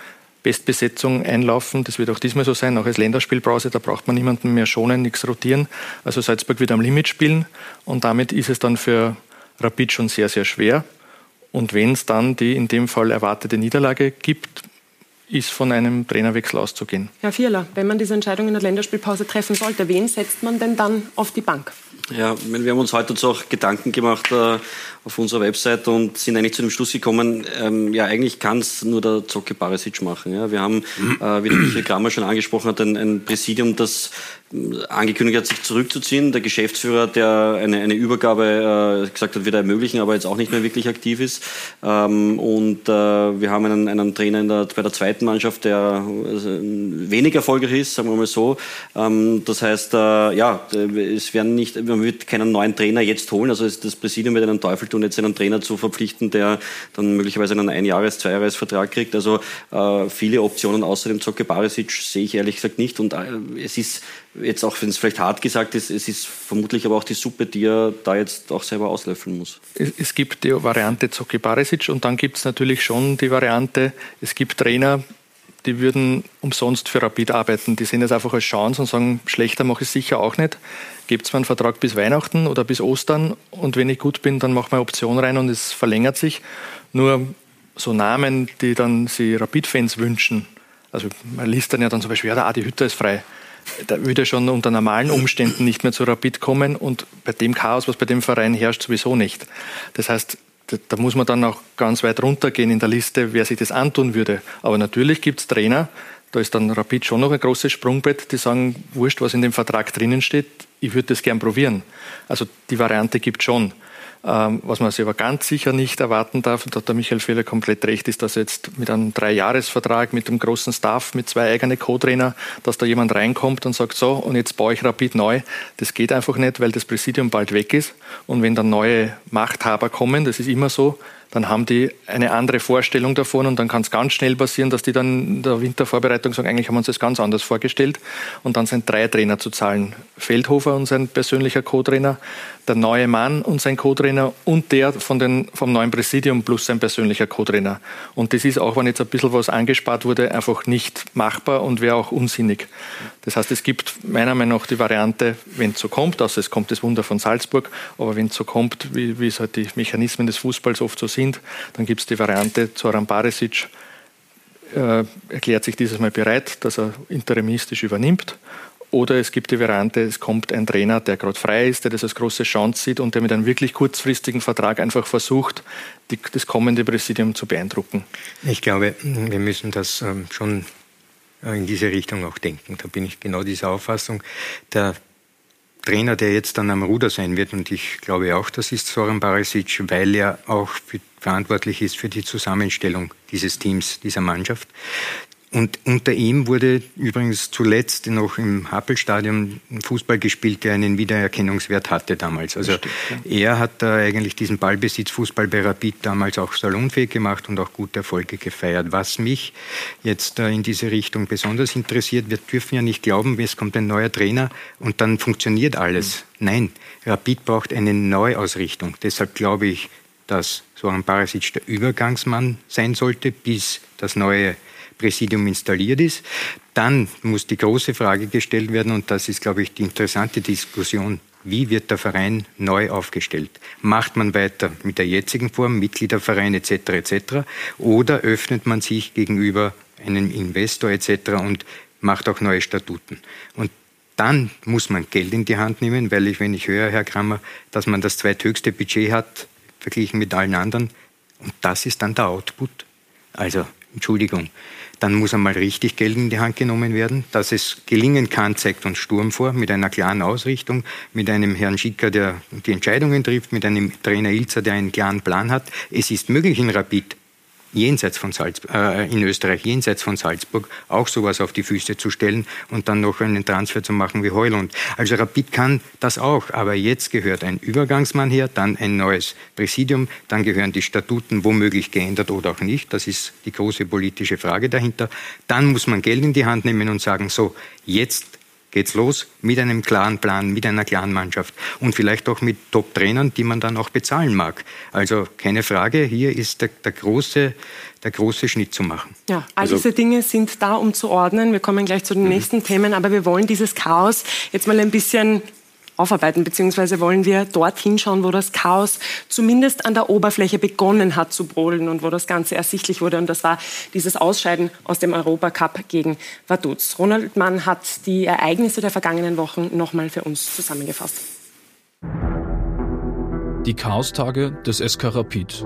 Bestbesetzung einlaufen. Das wird auch diesmal so sein, auch als Länderspielpause. Da braucht man niemanden mehr schonen, nichts rotieren. Also Salzburg wird am Limit spielen und damit ist es dann für Rapid schon sehr, sehr schwer. Und wenn es dann die in dem Fall erwartete Niederlage gibt, ist von einem Trainerwechsel auszugehen. Herr Vierler, wenn man diese Entscheidung in der Länderspielpause treffen sollte, wen setzt man denn dann auf die Bank? Ja, wir haben uns heute auch Gedanken gemacht äh, auf unserer Website und sind eigentlich zu dem Schluss gekommen, ähm, ja, eigentlich kann es nur der Zocke Barisic machen. Ja. Wir haben, äh, wie der Michael Kramer schon angesprochen hat, ein, ein Präsidium, das angekündigt hat, sich zurückzuziehen. Der Geschäftsführer, der eine, eine Übergabe äh, gesagt hat, wird ermöglichen, aber jetzt auch nicht mehr wirklich aktiv ist. Ähm, und äh, wir haben einen, einen Trainer der, bei der zweiten Mannschaft, der äh, wenig erfolgreich ist, sagen wir mal so. Ähm, das heißt, äh, ja, es werden nicht, man wird keinen neuen Trainer jetzt holen. Also das Präsidium wird einen Teufel tun, jetzt einen Trainer zu verpflichten, der dann möglicherweise einen Einjahres-, Zweijahresvertrag kriegt. Also äh, viele Optionen außer dem Zocke Barisic sehe ich ehrlich gesagt nicht. Und äh, es ist jetzt auch wenn es vielleicht hart gesagt ist, es ist vermutlich aber auch die Suppe, die er da jetzt auch selber auslöffeln muss. Es gibt die Variante Zoki Barisic und dann gibt es natürlich schon die Variante, es gibt Trainer, die würden umsonst für Rapid arbeiten. Die sehen das einfach als Chance und sagen, schlechter mache ich sicher auch nicht. Gebt mir einen Vertrag bis Weihnachten oder bis Ostern und wenn ich gut bin, dann mache ich eine Option rein und es verlängert sich. Nur so Namen, die dann sie Rapid-Fans wünschen, also man liest dann ja dann zum Beispiel, ja, der Adi Hütter ist frei. Da würde schon unter normalen Umständen nicht mehr zu Rapid kommen und bei dem Chaos, was bei dem Verein herrscht, sowieso nicht. Das heißt, da muss man dann auch ganz weit runtergehen in der Liste, wer sich das antun würde. Aber natürlich gibt es Trainer, da ist dann Rapid schon noch ein großes Sprungbrett, die sagen, wurscht, was in dem Vertrag drinnen steht, ich würde das gern probieren. Also die Variante gibt schon. Ähm, was man sich aber ganz sicher nicht erwarten darf, und da hat der Michael Fehler komplett recht, ist, dass jetzt mit einem Dreijahresvertrag, mit einem großen Staff, mit zwei eigenen Co-Trainer, dass da jemand reinkommt und sagt, so, und jetzt baue ich Rapid neu. Das geht einfach nicht, weil das Präsidium bald weg ist. Und wenn dann neue Machthaber kommen, das ist immer so, dann haben die eine andere Vorstellung davon und dann kann es ganz schnell passieren, dass die dann in der Wintervorbereitung sagen, eigentlich haben wir uns das ganz anders vorgestellt und dann sind drei Trainer zu zahlen. Feldhofer und sein persönlicher Co-Trainer, der neue Mann und sein Co-Trainer und der von den, vom neuen Präsidium plus sein persönlicher Co-Trainer. Und das ist auch, wenn jetzt ein bisschen was angespart wurde, einfach nicht machbar und wäre auch unsinnig. Das heißt, es gibt meiner Meinung nach die Variante, wenn es so kommt, also es kommt das Wunder von Salzburg, aber wenn es so kommt, wie, wie es halt die Mechanismen des Fußballs oft so sind. Dann gibt es die Variante, Zoran Barisic äh, erklärt sich dieses Mal bereit, dass er interimistisch übernimmt. Oder es gibt die Variante, es kommt ein Trainer, der gerade frei ist, der das als große Chance sieht und der mit einem wirklich kurzfristigen Vertrag einfach versucht, die, das kommende Präsidium zu beeindrucken. Ich glaube, wir müssen das ähm, schon in diese Richtung auch denken. Da bin ich genau dieser Auffassung. Der Trainer, der jetzt dann am Ruder sein wird, und ich glaube auch, das ist Soran Barisic, weil er auch verantwortlich ist für die Zusammenstellung dieses Teams, dieser Mannschaft. Und unter ihm wurde übrigens zuletzt noch im Happelstadion Fußball gespielt, der einen Wiedererkennungswert hatte damals. Also stimmt, ja. er hat da eigentlich diesen Ballbesitz Fußball bei Rapid damals auch salonfähig gemacht und auch gute Erfolge gefeiert. Was mich jetzt in diese Richtung besonders interessiert, wir dürfen ja nicht glauben, es kommt ein neuer Trainer und dann funktioniert alles. Mhm. Nein, Rapid braucht eine Neuausrichtung. Deshalb glaube ich, dass Soran Barasic der Übergangsmann sein sollte, bis das neue Präsidium installiert ist. Dann muss die große Frage gestellt werden, und das ist, glaube ich, die interessante Diskussion. Wie wird der Verein neu aufgestellt? Macht man weiter mit der jetzigen Form, Mitgliederverein etc. etc. Oder öffnet man sich gegenüber einem Investor etc. und macht auch neue Statuten? Und dann muss man Geld in die Hand nehmen, weil ich, wenn ich höre, Herr Kramer, dass man das zweithöchste Budget hat, verglichen mit allen anderen, und das ist dann der Output. Also, Entschuldigung, dann muss einmal richtig Geld in die Hand genommen werden. Dass es gelingen kann, zeigt uns Sturm vor, mit einer klaren Ausrichtung, mit einem Herrn Schicker, der die Entscheidungen trifft, mit einem Trainer Ilzer, der einen klaren Plan hat. Es ist möglich in Rapid, jenseits von Salzburg, äh, in Österreich, jenseits von Salzburg, auch sowas auf die Füße zu stellen und dann noch einen Transfer zu machen wie Heulund. Also Rapid kann das auch, aber jetzt gehört ein Übergangsmann her, dann ein neues Präsidium, dann gehören die Statuten womöglich geändert oder auch nicht. Das ist die große politische Frage dahinter. Dann muss man Geld in die Hand nehmen und sagen, so, jetzt geht's los mit einem klaren Plan, mit einer klaren Mannschaft und vielleicht auch mit Top-Trainern, die man dann auch bezahlen mag. Also keine Frage, hier ist der, der große der große Schnitt zu machen. Ja, all also, diese Dinge sind da, um zu ordnen. Wir kommen gleich zu den mhm. nächsten Themen, aber wir wollen dieses Chaos jetzt mal ein bisschen aufarbeiten, beziehungsweise wollen wir dorthin schauen, wo das Chaos zumindest an der Oberfläche begonnen hat zu brodeln und wo das Ganze ersichtlich wurde. Und das war dieses Ausscheiden aus dem Europacup gegen Vaduz. Ronald Mann hat die Ereignisse der vergangenen Wochen nochmal für uns zusammengefasst. Die Chaostage des SK Rapid.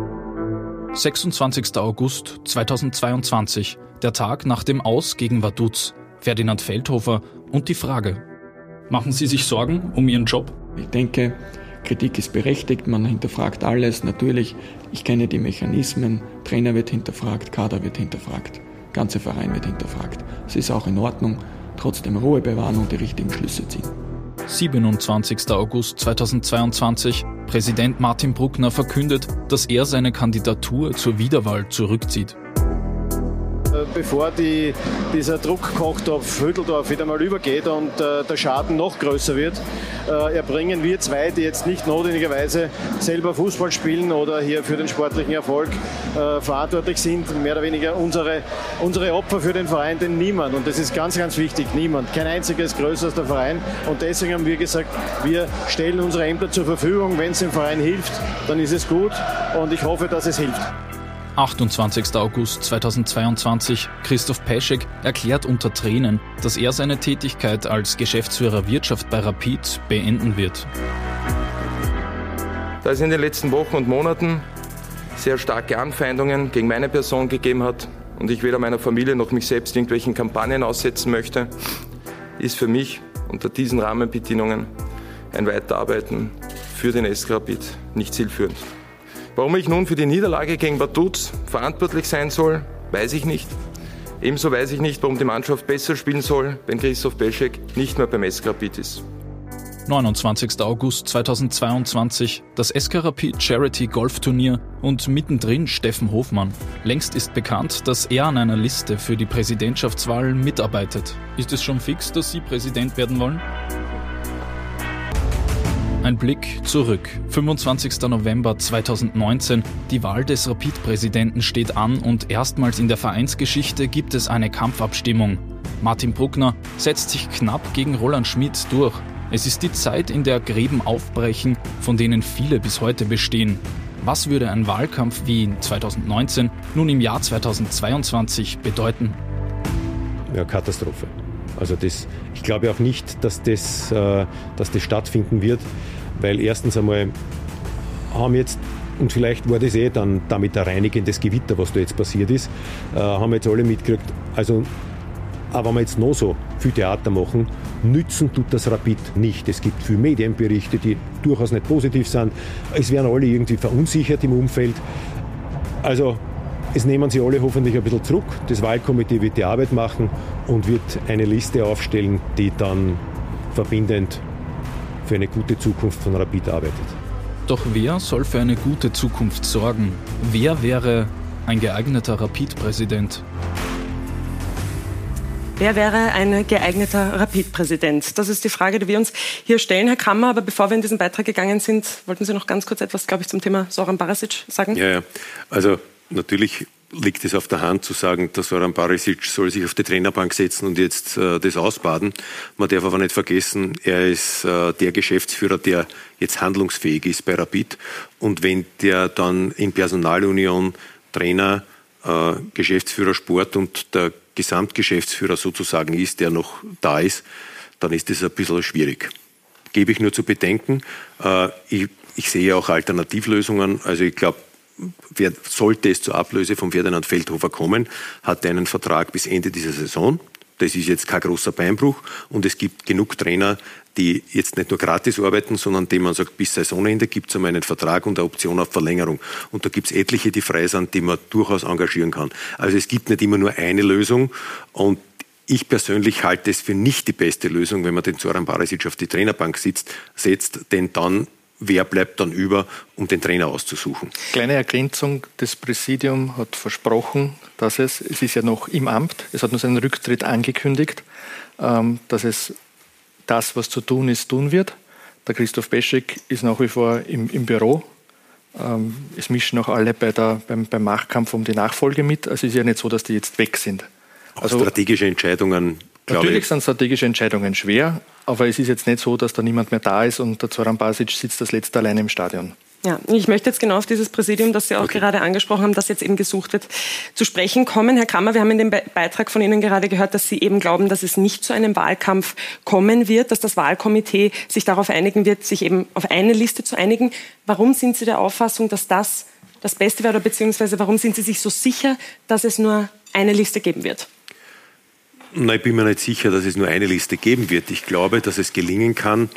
26. August 2022, der Tag nach dem Aus gegen Vaduz, Ferdinand Feldhofer und die Frage, Machen Sie sich Sorgen um Ihren Job? Ich denke, Kritik ist berechtigt, man hinterfragt alles. Natürlich, ich kenne die Mechanismen, Trainer wird hinterfragt, Kader wird hinterfragt, ganze Verein wird hinterfragt. Es ist auch in Ordnung, trotzdem Ruhe bewahren und die richtigen Schlüsse ziehen. 27. August 2022. Präsident Martin Bruckner verkündet, dass er seine Kandidatur zur Wiederwahl zurückzieht. Äh, bevor die, dieser Druckkochtopf Hütteldorf wieder mal übergeht und äh, der Schaden noch größer wird, äh, erbringen wir zwei, die jetzt nicht notwendigerweise selber Fußball spielen oder hier für den sportlichen Erfolg äh, verantwortlich sind, mehr oder weniger unsere, unsere Opfer für den Verein, denn niemand, und das ist ganz, ganz wichtig, niemand, kein einziger ist größer als der Verein. Und deswegen haben wir gesagt, wir stellen unsere Ämter zur Verfügung, wenn es dem Verein hilft, dann ist es gut und ich hoffe, dass es hilft. 28. August 2022. Christoph Peschek erklärt unter Tränen, dass er seine Tätigkeit als Geschäftsführer Wirtschaft bei Rapid beenden wird. Da es in den letzten Wochen und Monaten sehr starke Anfeindungen gegen meine Person gegeben hat und ich weder meiner Familie noch mich selbst irgendwelchen Kampagnen aussetzen möchte, ist für mich unter diesen Rahmenbedingungen ein Weiterarbeiten für den SK nicht zielführend. Warum ich nun für die Niederlage gegen Vaduz verantwortlich sein soll, weiß ich nicht. Ebenso weiß ich nicht, warum die Mannschaft besser spielen soll, wenn Christoph Beschek nicht mehr beim SK Rapid ist. 29. August 2022, das SK Rapid Charity Golf Turnier und mittendrin Steffen Hofmann. Längst ist bekannt, dass er an einer Liste für die Präsidentschaftswahl mitarbeitet. Ist es schon fix, dass Sie Präsident werden wollen? Ein Blick zurück. 25. November 2019. Die Wahl des Rapid-Präsidenten steht an und erstmals in der Vereinsgeschichte gibt es eine Kampfabstimmung. Martin Bruckner setzt sich knapp gegen Roland Schmidt durch. Es ist die Zeit, in der Gräben aufbrechen, von denen viele bis heute bestehen. Was würde ein Wahlkampf wie in 2019 nun im Jahr 2022 bedeuten? Ja, Katastrophe. Also das, ich glaube auch nicht, dass das, äh, dass das stattfinden wird, weil erstens einmal haben jetzt und vielleicht war das eh dann damit ein reinigendes Gewitter, was da jetzt passiert ist, äh, haben jetzt alle mitgekriegt. Also, aber wenn wir jetzt noch so viel Theater machen, nützen tut das Rapid nicht. Es gibt viele Medienberichte, die durchaus nicht positiv sind. Es werden alle irgendwie verunsichert im Umfeld. Also es nehmen sie alle hoffentlich ein bisschen zurück. Das Wahlkomitee wird die Arbeit machen und wird eine Liste aufstellen, die dann verbindend für eine gute Zukunft von Rapid arbeitet. Doch wer soll für eine gute Zukunft sorgen? Wer wäre ein geeigneter Rapid-Präsident? Wer wäre ein geeigneter Rapid-Präsident? Das ist die Frage, die wir uns hier stellen, Herr Kammer. Aber bevor wir in diesen Beitrag gegangen sind, wollten Sie noch ganz kurz etwas, glaube ich, zum Thema Soran Barasic sagen? Ja, ja. Also natürlich liegt es auf der Hand zu sagen, dass Soran Barisic soll sich auf die Trainerbank setzen und jetzt äh, das ausbaden. Man darf aber nicht vergessen, er ist äh, der Geschäftsführer, der jetzt handlungsfähig ist bei Rapid. Und wenn der dann in Personalunion Trainer, äh, Geschäftsführer Sport und der Gesamtgeschäftsführer sozusagen ist, der noch da ist, dann ist das ein bisschen schwierig. Gebe ich nur zu bedenken. Äh, ich, ich sehe auch Alternativlösungen. Also ich glaube, sollte es zur Ablöse von Ferdinand Feldhofer kommen, hat er einen Vertrag bis Ende dieser Saison. Das ist jetzt kein großer Beinbruch und es gibt genug Trainer, die jetzt nicht nur gratis arbeiten, sondern dem man sagt, bis Saisonende gibt es einmal einen Vertrag und eine Option auf Verlängerung. Und da gibt es etliche, die frei sind, die man durchaus engagieren kann. Also es gibt nicht immer nur eine Lösung und ich persönlich halte es für nicht die beste Lösung, wenn man den Zoran Barisic auf die Trainerbank sitzt, setzt, denn dann wer bleibt dann über, um den Trainer auszusuchen. Kleine Ergänzung, das Präsidium hat versprochen, dass es, es ist ja noch im Amt, es hat nur seinen Rücktritt angekündigt, ähm, dass es das, was zu tun ist, tun wird. Der Christoph Beschek ist nach wie vor im, im Büro. Ähm, es mischen auch alle bei der, beim, beim Machtkampf um die Nachfolge mit. Also es ist ja nicht so, dass die jetzt weg sind. Also strategische Entscheidungen Natürlich sind strategische Entscheidungen schwer, aber es ist jetzt nicht so, dass da niemand mehr da ist und der Zoran Basic sitzt das letzte alleine im Stadion. Ja, ich möchte jetzt genau auf dieses Präsidium, das Sie auch okay. gerade angesprochen haben, das jetzt eben gesucht wird, zu sprechen kommen. Herr Kammer, wir haben in dem Beitrag von Ihnen gerade gehört, dass Sie eben glauben, dass es nicht zu einem Wahlkampf kommen wird, dass das Wahlkomitee sich darauf einigen wird, sich eben auf eine Liste zu einigen. Warum sind Sie der Auffassung, dass das das Beste wäre, beziehungsweise warum sind Sie sich so sicher, dass es nur eine Liste geben wird? Na, ich bin mir nicht sicher, dass es nur eine Liste geben wird. Ich glaube, dass es gelingen kann,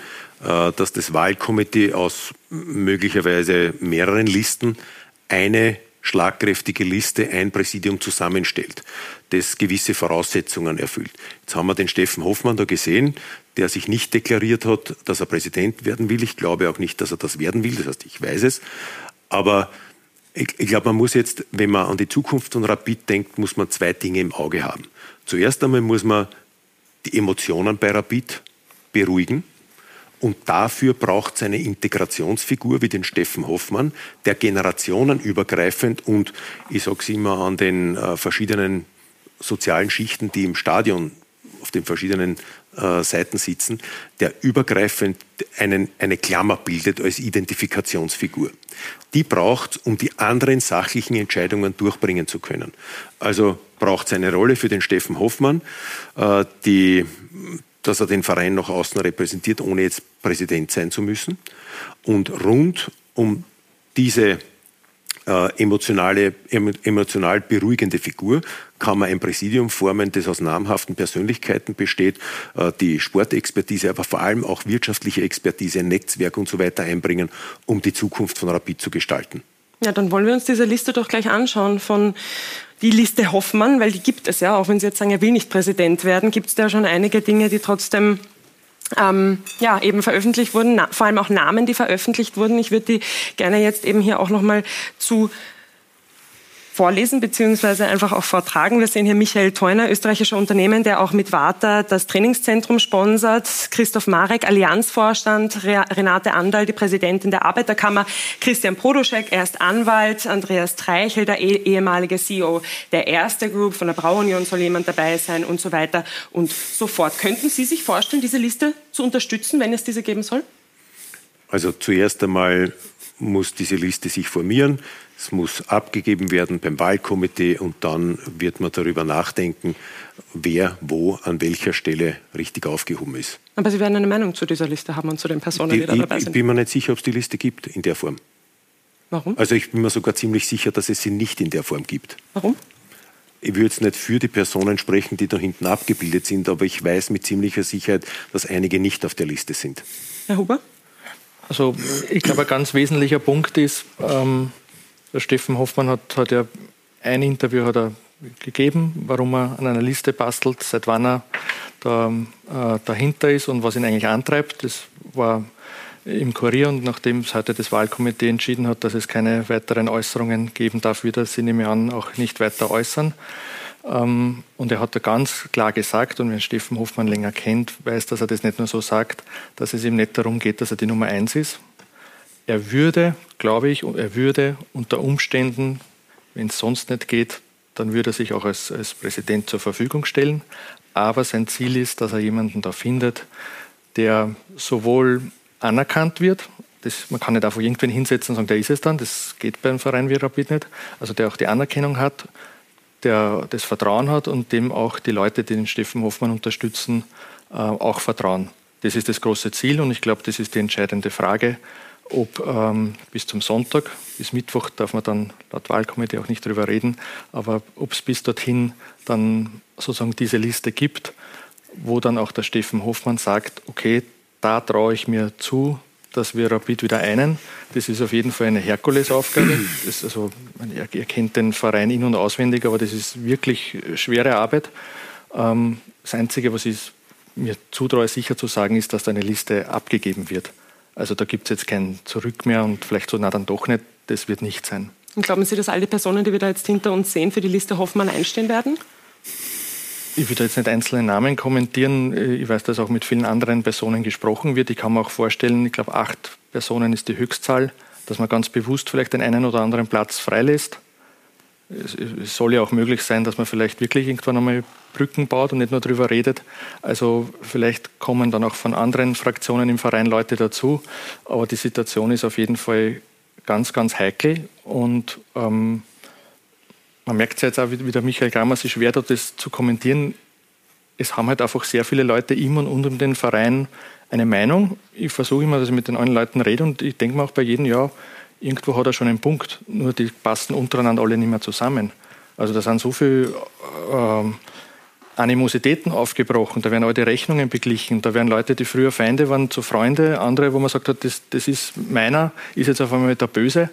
äh, dass das Wahlkomitee aus möglicherweise mehreren Listen eine schlagkräftige Liste, ein Präsidium zusammenstellt, das gewisse Voraussetzungen erfüllt. Jetzt haben wir den Steffen Hoffmann da gesehen, der sich nicht deklariert hat, dass er Präsident werden will. Ich glaube auch nicht, dass er das werden will. Das heißt, ich weiß es. Aber Ich, ich glaube, man muss jetzt, wenn man an die Zukunft von Rapid denkt, muss man zwei Dinge im Auge haben. Zuerst einmal muss man die Emotionen bei Rapid beruhigen. Und dafür braucht es eine Integrationsfigur wie den Steffen Hoffmann, der generationenübergreifend und ich sage es immer an den äh, verschiedenen sozialen Schichten, die im Stadion auf den verschiedenen äh, Seiten sitzen, der übergreifend einen, eine Klammer bildet als Identifikationsfigur. Die braucht um die anderen sachlichen Entscheidungen durchbringen zu können. Also braucht es eine Rolle für den Steffen Hoffmann, äh, die, dass er den Verein nach außen repräsentiert, ohne jetzt Präsident sein zu müssen. Und rund um diese äh, emotionale, emotional beruhigende Figur kann man ein Präsidium formen, das aus namhaften Persönlichkeiten besteht, äh, die Sportexpertise, aber vor allem auch wirtschaftliche Expertise, Netzwerk und so weiter einbringen, um die Zukunft von Rapid zu gestalten. Ja, dann wollen wir uns diese Liste doch gleich anschauen von die Liste Hoffmann, weil die gibt es ja, auch wenn Sie jetzt sagen, er will nicht Präsident werden, gibt es da schon einige Dinge, die trotzdem ähm, ja, eben veröffentlicht wurden, vor allem auch Namen, die veröffentlicht wurden. Ich würde die gerne jetzt eben hier auch nochmal zu vorlesen bzw. einfach auch vortragen. Wir sehen hier Michael Theuner, österreichischer Unternehmen, der auch mit Warta das Trainingszentrum sponsert. Christoph Marek, Allianzvorstand. Renate Andal, die Präsidentin der Arbeiterkammer. Christian Prodoschek, er ist Anwalt. Andreas Treichel, der eh ehemalige CEO der Erste Group. Von der Brauunion soll jemand dabei sein und so weiter und so fort. Könnten Sie sich vorstellen, diese Liste zu unterstützen, wenn es diese geben soll? Also zuerst einmal muss diese Liste sich formieren. Es muss abgegeben werden beim Wahlkomitee und dann wird man darüber nachdenken, wer wo an welcher Stelle richtig aufgehoben ist. Aber Sie werden eine Meinung zu dieser Liste haben und zu den Personen, die, die da dabei sind? Ich bin mir nicht sicher, ob es die Liste gibt in der Form. Warum? Also ich bin mir sogar ziemlich sicher, dass es sie nicht in der Form gibt. Warum? Ich würde jetzt nicht für die Personen sprechen, die da hinten abgebildet sind, aber ich weiß mit ziemlicher Sicherheit, dass einige nicht auf der Liste sind. Herr Huber? Also ich glaube, ein ganz wesentlicher Punkt ist, ähm, Steffen Hoffmann hat, hat ja ein Interview hat er gegeben, warum er an einer Liste bastelt, seit wann er da, äh, dahinter ist und was ihn eigentlich antreibt. Das war im Kurier und nachdem es heute das Wahlkomitee entschieden hat, dass es keine weiteren Äußerungen geben darf, wird er sie nehme an auch nicht weiter äußern. Ähm, und er hat da ganz klar gesagt, und wer Steffen Hoffmann länger kennt, weiß, dass er das nicht nur so sagt, dass es ihm nicht darum geht, dass er die Nummer eins ist. Er würde, glaube ich, er würde unter Umständen, wenn es sonst nicht geht, dann würde er sich auch als, als Präsident zur Verfügung stellen. Aber sein Ziel ist, dass er jemanden da findet, der sowohl anerkannt wird, das, man kann nicht einfach irgendwen hinsetzen und sagen, der ist es dann, das geht beim Verein wie Rapid nicht, also der auch die Anerkennung hat der das Vertrauen hat und dem auch die Leute, die den Steffen Hoffmann unterstützen, äh, auch vertrauen. Das ist das große Ziel und ich glaube, das ist die entscheidende Frage, ob ähm, bis zum Sonntag, bis Mittwoch darf man dann laut Wahlkomitee auch nicht drüber reden, aber ob es bis dorthin dann sozusagen diese Liste gibt, wo dann auch der Steffen Hoffmann sagt, okay, da traue ich mir zu, dass wir Rapid wieder einen. Das ist auf jeden Fall eine Herkulesaufgabe. Also, ihr, kennt den Verein in- und auswendig, aber das ist wirklich schwere Arbeit. Ähm, das Einzige, was ich mir zutraue, sicher zu sagen, ist, dass da eine Liste abgegeben wird. Also da gibt es jetzt kein Zurück mehr und vielleicht so, na dann doch nicht. Das wird nicht sein. Und glauben Sie, dass all die Personen, die wir da jetzt hinter uns sehen, für die Liste Hoffmann einstehen werden? Ich würde jetzt nicht einzelne Namen kommentieren. Ich weiß, dass auch mit vielen anderen Personen gesprochen wird. Ich kann mir auch vorstellen, ich glaube, acht Personen ist die Höchstzahl, dass man ganz bewusst vielleicht den einen oder anderen Platz freilässt. Es soll ja auch möglich sein, dass man vielleicht wirklich irgendwann einmal Brücken baut und nicht nur darüber redet. Also vielleicht kommen dann auch von anderen Fraktionen im Verein Leute dazu. Aber die Situation ist auf jeden Fall ganz, ganz heikel und ähm, man merkt es jetzt auch, wie der Michael Grammer sich schwer tut, das zu kommentieren. Es haben halt einfach sehr viele Leute im und um den Verein eine Meinung. Ich versuche immer, dass ich mit den allen Leuten rede und ich denke mir auch bei jedem Jahr, irgendwo hat er schon einen Punkt. Nur die passen untereinander alle nicht mehr zusammen. Also da sind so viele äh, Animositäten aufgebrochen, da werden all die Rechnungen beglichen, da werden Leute, die früher Feinde waren, zu Freunde, andere, wo man sagt hat, das, das ist meiner, ist jetzt auf einmal der Böse.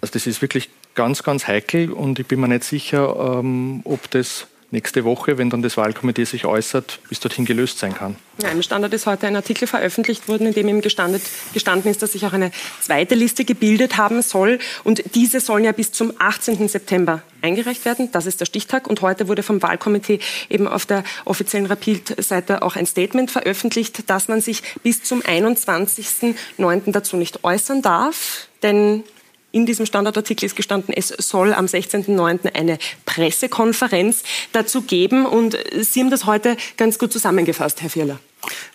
Also das ist wirklich ganz, ganz heikel und ich bin mir nicht sicher, ähm, ob das nächste Woche, wenn dann das Wahlkomitee sich äußert, bis dorthin gelöst sein kann. Ja, Im Standard ist heute ein Artikel veröffentlicht worden, in dem gestandet, gestanden ist, dass sich auch eine zweite Liste gebildet haben soll. Und diese sollen ja bis zum 18. September eingereicht werden. Das ist der Stichtag. Und heute wurde vom Wahlkomitee eben auf der offiziellen Rapid-Seite auch ein Statement veröffentlicht, dass man sich bis zum 21.09. dazu nicht äußern darf. Denn in diesem Standardartikel ist gestanden, es soll am 16.09. eine Pressekonferenz dazu geben. Und Sie haben das heute ganz gut zusammengefasst, Herr Vierler.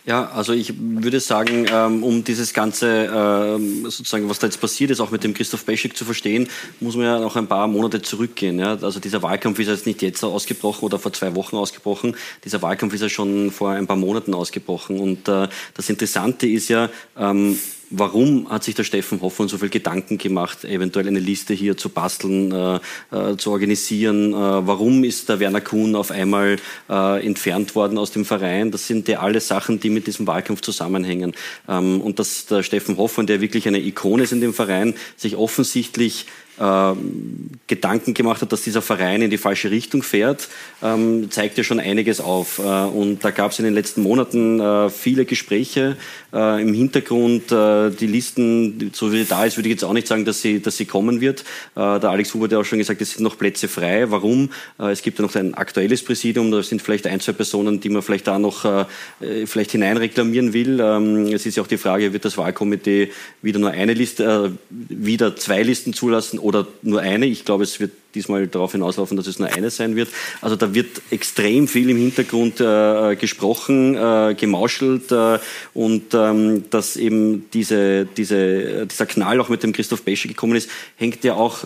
Ja, also ich würde sagen, ähm, um dieses Ganze, ähm, sozusagen, was da jetzt passiert ist, auch mit dem Christoph Beschik zu verstehen, muss man ja noch ein paar Monate zurückgehen. Also dieser Wahlkampf ist jetzt nicht jetzt ausgebrochen oder vor zwei Wochen ausgebrochen. Dieser Wahlkampf ist ja schon vor ein paar Monaten ausgebrochen. Und äh, das Interessante ist ja, ähm, warum hat sich der Steffen Hoffmann so viel Gedanken gemacht, eventuell eine Liste hier zu basteln, äh, äh, zu organisieren? Äh, warum ist der Werner Kuhn auf einmal äh, entfernt worden aus dem Verein? Das sind ja alles Sachen, die mit diesem Wahlkampf zusammenhängen. Ähm, und dass der Steffen Hoffmann, der wirklich eine Ikone ist in dem Verein, sich offensichtlich äh, Gedanken gemacht hat, dass dieser Verein in die falsche Richtung fährt, ähm, zeigt ja schon einiges auf. Äh, und da gab es in den letzten Monaten viele Gespräche äh, im Hintergrund. Äh, die Listen, so wie da ist, würde ich jetzt auch nicht sagen, dass sie, dass sie kommen wird. Äh, der Alex Huber hat ja auch schon gesagt, es sind noch Plätze frei. Warum? es gibt ja noch ein aktuelles Präsidium, da sind vielleicht ein, zwei Personen, die man vielleicht da noch vielleicht hineinreklamieren will. Ähm, es ist ja auch die Frage, wird das Wahlkomitee wieder nur eine Liste, wieder zwei Listen zulassen oder nur eine. Ich glaube, es wird diesmal darauf hinauslaufen, dass es nur eine sein wird. Also da wird extrem viel im Hintergrund äh, gesprochen, äh, gemauschelt äh, und ähm, dass eben diese, diese, dieser Knall auch mit dem Christoph Besche gekommen ist, hängt ja auch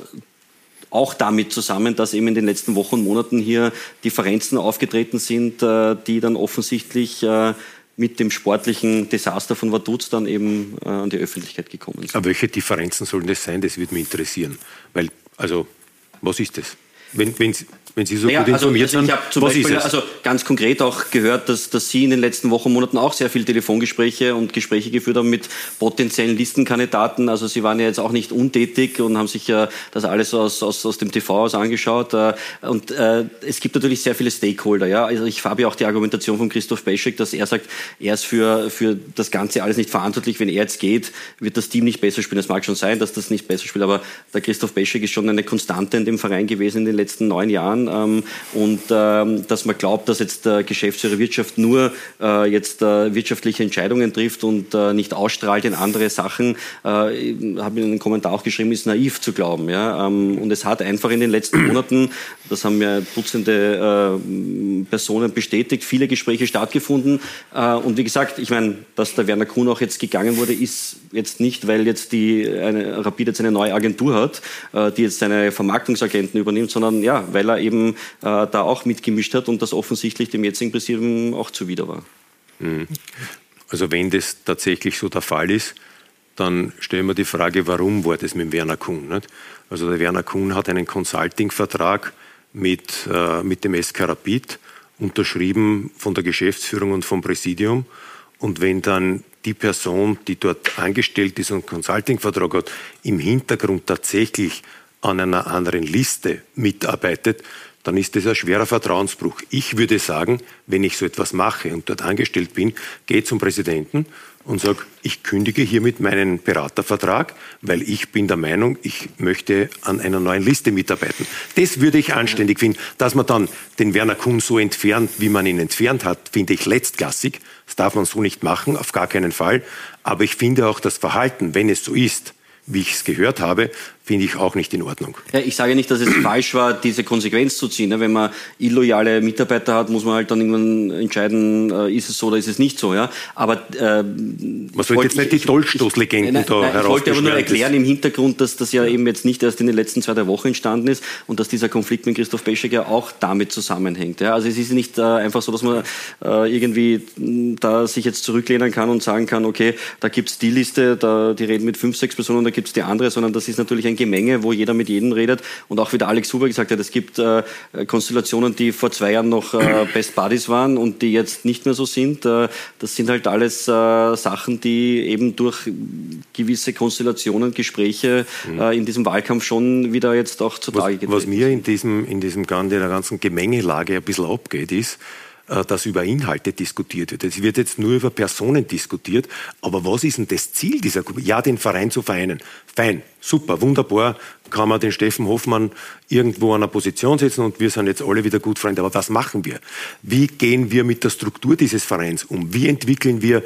auch damit zusammen, dass eben in den letzten Wochen und Monaten hier Differenzen aufgetreten sind, äh, die dann offensichtlich äh, mit dem sportlichen Desaster von Vaduz dann eben äh, an die Öffentlichkeit gekommen sind. Aber welche Differenzen sollen das sein? Das würde mich interessieren. Weil, also, was ist das? Wenn, wenn, wenn Sie so naja, gut also, informiert also, sind, ich habe zum Beispiel also ganz konkret auch gehört, dass, dass Sie in den letzten Wochen, Monaten auch sehr viele Telefongespräche und Gespräche geführt haben mit potenziellen Listenkandidaten. Also Sie waren ja jetzt auch nicht untätig und haben sich ja das alles aus, aus, aus dem TV aus angeschaut. Äh, und äh, es gibt natürlich sehr viele Stakeholder. Ja? Also ich habe ja auch die Argumentation von Christoph Beschek, dass er sagt, er ist für, für das Ganze alles nicht verantwortlich. Wenn er jetzt geht, wird das Team nicht besser spielen. Es mag schon sein, dass das nicht besser spielt, aber der Christoph Beschek ist schon eine Konstante in dem Verein gewesen in den letzten neun Jahren. Ähm, und ähm, dass man glaubt, dass jetzt der Geschäftsführer Wirtschaft nur äh, jetzt äh, wirtschaftliche Entscheidungen trifft und äh, nicht ausstrahlt in andere Sachen, habe ich in einem Kommentar auch geschrieben, ist naiv zu glauben. Ja? Ähm, und es hat einfach in den letzten Monaten, das haben ja Dutzende Personen bestätigt, viele Gespräche stattgefunden. und wie gesagt, ich meine, dass der Werner Kuhn auch jetzt gegangen wurde, ist jetzt nicht, weil jetzt die eine, Rapid jetzt eine neue Agentur hat, die jetzt seine Vermarktungsagenten übernimmt, sondern ja, weil er eben äh, da auch mitgemischt hat und das offensichtlich dem jetzigen Präsidium auch zuwider war. Mhm. Also wenn das tatsächlich so der Fall ist, dann stellen wir die Frage, warum war das mit Werner Kuhn? Nicht? Also der Werner Kuhn hat einen Consulting-Vertrag mit, äh, mit dem SK Rapid, unterschrieben von der Geschäftsführung und vom Präsidium. Und wenn dann die Person, die dort angestellt ist und einen Consulting-Vertrag hat, im Hintergrund tatsächlich an einer anderen Liste mitarbeitet, dann ist das ein schwerer Vertrauensbruch. Ich würde sagen, wenn ich so etwas mache und dort angestellt bin, gehe zum Präsidenten und sage, ich kündige hiermit meinen Beratervertrag, weil ich bin der Meinung, ich möchte an einer neuen Liste mitarbeiten. Das würde ich anständig finden. Dass man dann den Werner Kuhn so entfernt, wie man ihn entfernt hat, finde ich letztklassig. Das darf man so nicht machen, auf gar keinen Fall. Aber ich finde auch das Verhalten, wenn es so ist, wie ich es gehört habe, finde ich auch nicht in Ordnung. Ja, ich sage nicht, dass es falsch war, diese Konsequenz zu ziehen. Wenn man illoyale Mitarbeiter hat, muss man halt dann irgendwann entscheiden, äh, ist es so oder ist es nicht so. Ja? Aber äh, man sollte jetzt nicht die Dolchstoßlegenden da nein, Ich wollte aber nur erklären im Hintergrund, dass das ja eben jetzt nicht erst in den letzten zwei, drei Wochen entstanden ist und dass dieser Konflikt mit Christoph Beschek ja auch damit zusammenhängt. Ja? Also es ist nicht äh, einfach so, dass man äh, irgendwie da sich jetzt zurücklehnen kann und sagen kann, okay, da gibt es die Liste, da, die reden mit fünf, sechs Personen, da gibt es die andere, sondern das ist natürlich ein ein Gemenge, wo jeder mit jedem redet. Und auch wie der Alex Huber gesagt hat, es gibt äh, Konstellationen, die vor zwei Jahren noch äh, Best Buddies waren und die jetzt nicht mehr so sind. Äh, das sind halt alles äh, Sachen, die eben durch gewisse Konstellationen, Gespräche mhm. äh, in diesem Wahlkampf schon wieder jetzt auch zutage was, was mir in diesem, in diesem in der ganzen Gemengelage ein bisschen abgeht, ist, dass über Inhalte diskutiert wird. Es wird jetzt nur über Personen diskutiert. Aber was ist denn das Ziel dieser Gruppe? Ja, den Verein zu vereinen. Fein, super, wunderbar. Kann man den Steffen Hoffmann irgendwo an einer Position setzen und wir sind jetzt alle wieder gut Freunde. Aber was machen wir? Wie gehen wir mit der Struktur dieses Vereins um? Wie entwickeln wir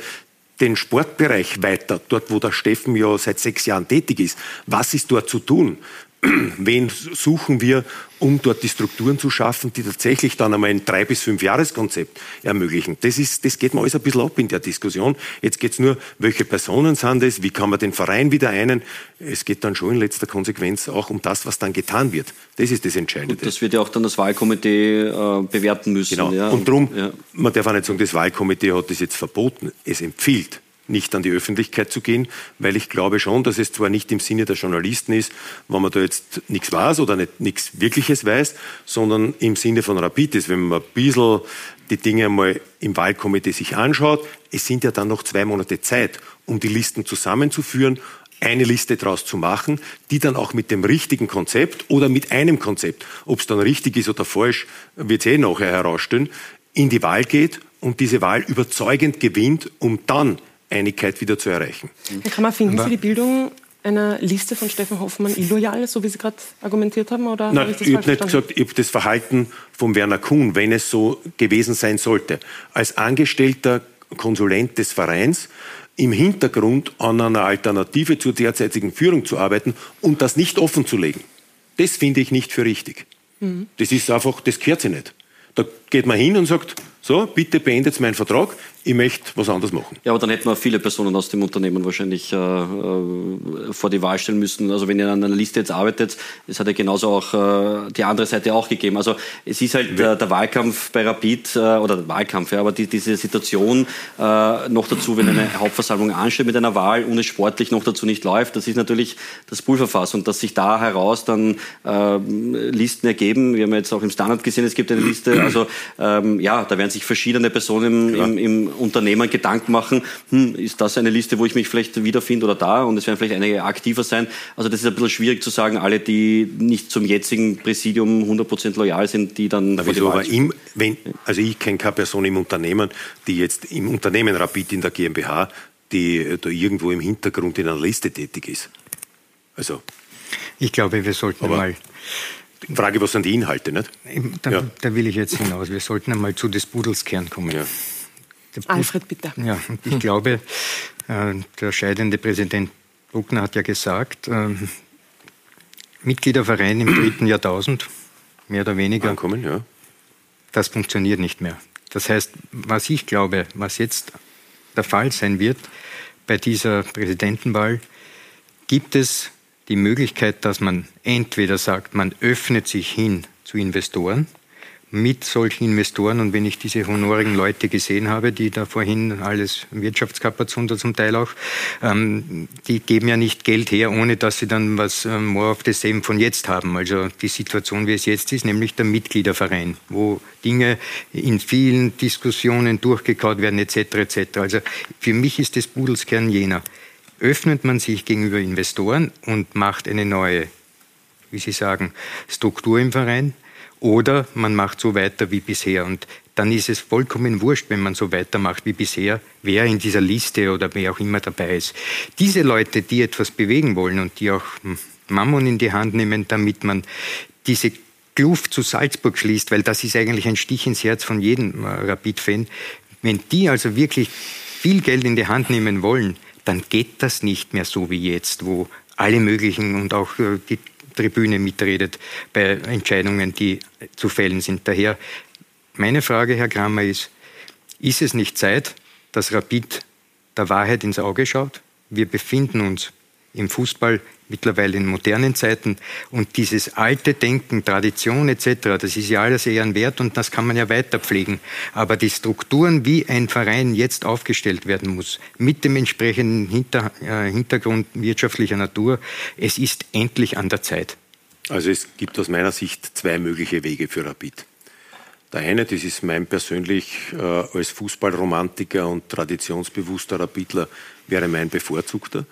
den Sportbereich weiter, dort wo der Steffen ja seit sechs Jahren tätig ist. Was ist dort zu tun? wen suchen wir, um dort die Strukturen zu schaffen, die tatsächlich dann einmal ein drei bis fünf Jahreskonzept ermöglichen. Das, ist, das geht mir alles ein bisschen ab in der Diskussion. Jetzt geht es nur, welche Personen sind es, wie kann man den Verein wieder einen. Es geht dann schon in letzter Konsequenz auch um das, was dann getan wird. Das ist das Entscheidende. Und das wird ja auch dann das Wahlkomitee äh, bewerten müssen. Genau. Ja. Und darum, ja. man darf auch nicht sagen, das Wahlkomitee hat das jetzt verboten. Es empfiehlt nicht an die Öffentlichkeit zu gehen, weil ich glaube schon, dass es zwar nicht im Sinne der Journalisten ist, wenn man da jetzt nichts weiß oder nicht, nichts Wirkliches weiß, sondern im Sinne von Rapid ist, wenn man ein bisschen die Dinge einmal im Wahlkomitee sich anschaut. Es sind ja dann noch zwei Monate Zeit, um die Listen zusammenzuführen, eine Liste daraus zu machen, die dann auch mit dem richtigen Konzept oder mit einem Konzept, ob es dann richtig ist oder falsch, wird eh nachher herausstellen, in die Wahl geht und diese Wahl überzeugend gewinnt, um dann Einigkeit wieder zu erreichen. Herr Kammer, finden Sie die Bildung einer Liste von Steffen Hoffmann illoyal, so wie Sie gerade argumentiert haben? Oder Nein, hab ich, ich habe nicht gesagt, ich habe das Verhalten von Werner Kuhn, wenn es so gewesen sein sollte, als angestellter Konsulent des Vereins im Hintergrund an einer Alternative zur derzeitigen Führung zu arbeiten und das nicht offen zu legen. Das finde ich nicht für richtig. Mhm. Das ist einfach, das gehört sich nicht. Da geht man hin und sagt, so, bitte beendet meinen Vertrag, ich möchte was anderes machen. Ja, aber dann hätten wir viele Personen aus dem Unternehmen wahrscheinlich äh, äh, vor die Wahl stellen müssen. Also wenn ihr an einer Liste jetzt arbeitet, es hat ja genauso auch äh, die andere Seite auch gegeben. Also es ist halt äh, der Wahlkampf bei Rapid, äh, oder der Wahlkampf, ja, aber die, diese Situation äh, noch dazu, wenn eine Hauptversammlung ansteht mit einer Wahl und es sportlich noch dazu nicht läuft, das ist natürlich das Pulverfass. Und dass sich da heraus dann Listen ergeben, wir haben jetzt auch im Standard gesehen, es gibt eine Liste, also ähm, ja, da werden sich verschiedene Personen im, im, im Unternehmen Gedanken machen, hm, ist das eine Liste, wo ich mich vielleicht wiederfinde oder da und es werden vielleicht einige aktiver sein. Also das ist ein bisschen schwierig zu sagen, alle, die nicht zum jetzigen Präsidium 100% loyal sind, die dann... Na, wieso, aber im, wenn, also ich kenne keine Person im Unternehmen, die jetzt im Unternehmen Rapid in der GmbH, die da irgendwo im Hintergrund in einer Liste tätig ist. Also... Ich glaube, wir sollten mal Frage, was sind die Inhalte, nicht? Da, ja. da, will ich jetzt hinaus. Wir sollten einmal zu des Pudels Kern kommen. Ja. Alfred, bitte. Ja, ich glaube, äh, der scheidende Präsident Bruckner hat ja gesagt, äh, Mitgliederverein im dritten Jahrtausend, mehr oder weniger, Ankommen, ja. das funktioniert nicht mehr. Das heißt, was ich glaube, was jetzt der Fall sein wird bei dieser Präsidentenwahl, gibt es die Möglichkeit, dass man entweder sagt, man öffnet sich hin zu Investoren, mit solchen Investoren und wenn ich diese honorigen Leute gesehen habe, die da vorhin alles Wirtschaftskapazunder zum Teil auch, ähm, die geben ja nicht Geld her, ohne dass sie dann was ähm, more of the same von jetzt haben. Also die Situation, wie es jetzt ist, nämlich der Mitgliederverein, wo Dinge in vielen Diskussionen durchgekaut werden etc. etc. Also für mich ist das Budelskern jener. Öffnet man sich gegenüber Investoren und macht eine neue, wie Sie sagen, Struktur im Verein, oder man macht so weiter wie bisher. Und dann ist es vollkommen wurscht, wenn man so weitermacht wie bisher, wer in dieser Liste oder wer auch immer dabei ist. Diese Leute, die etwas bewegen wollen und die auch Mammon in die Hand nehmen, damit man diese Kluft zu Salzburg schließt, weil das ist eigentlich ein Stich ins Herz von jedem äh, Rapid-Fan. Wenn die also wirklich viel Geld in die Hand nehmen wollen, dann geht das nicht mehr so wie jetzt, wo alle möglichen und auch äh, die Tribüne mitredet bei Entscheidungen, die zu fällen sind. Daher meine Frage, Herr Kramer, ist, ist es nicht Zeit, dass Rapid der Wahrheit ins Auge schaut? Wir befinden uns im Fußball, mittlerweile in modernen Zeiten. Und dieses alte Denken, Tradition etc., das ist ja alles eher ein Wert und das kann man ja weiter pflegen. Aber die Strukturen, wie ein Verein jetzt aufgestellt werden muss, mit dem entsprechenden Hinter, äh, Hintergrund wirtschaftlicher Natur, es ist endlich an der Zeit. Also es gibt aus meiner Sicht zwei mögliche Wege für Rapid. Der eine, das ist mein persönlich äh, als Fußballromantiker und traditionsbewusster Rapidler, wäre mein bevorzugter.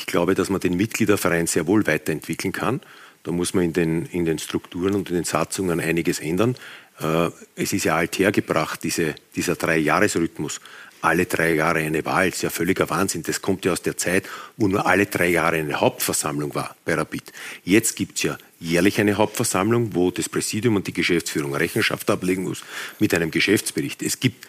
Ich glaube, dass man den Mitgliederverein sehr wohl weiterentwickeln kann. Da muss man in den, in den Strukturen und in den Satzungen einiges ändern. Äh, es ist ja althergebracht, diese, dieser Drei-Jahres-Rhythmus. Alle drei Jahre eine Wahl, ist ja völliger Wahnsinn. Das kommt ja aus der Zeit, wo nur alle drei Jahre eine Hauptversammlung war bei Rapid. Jetzt gibt es ja jährlich eine Hauptversammlung, wo das Präsidium und die Geschäftsführung Rechenschaft ablegen muss mit einem Geschäftsbericht. Es gibt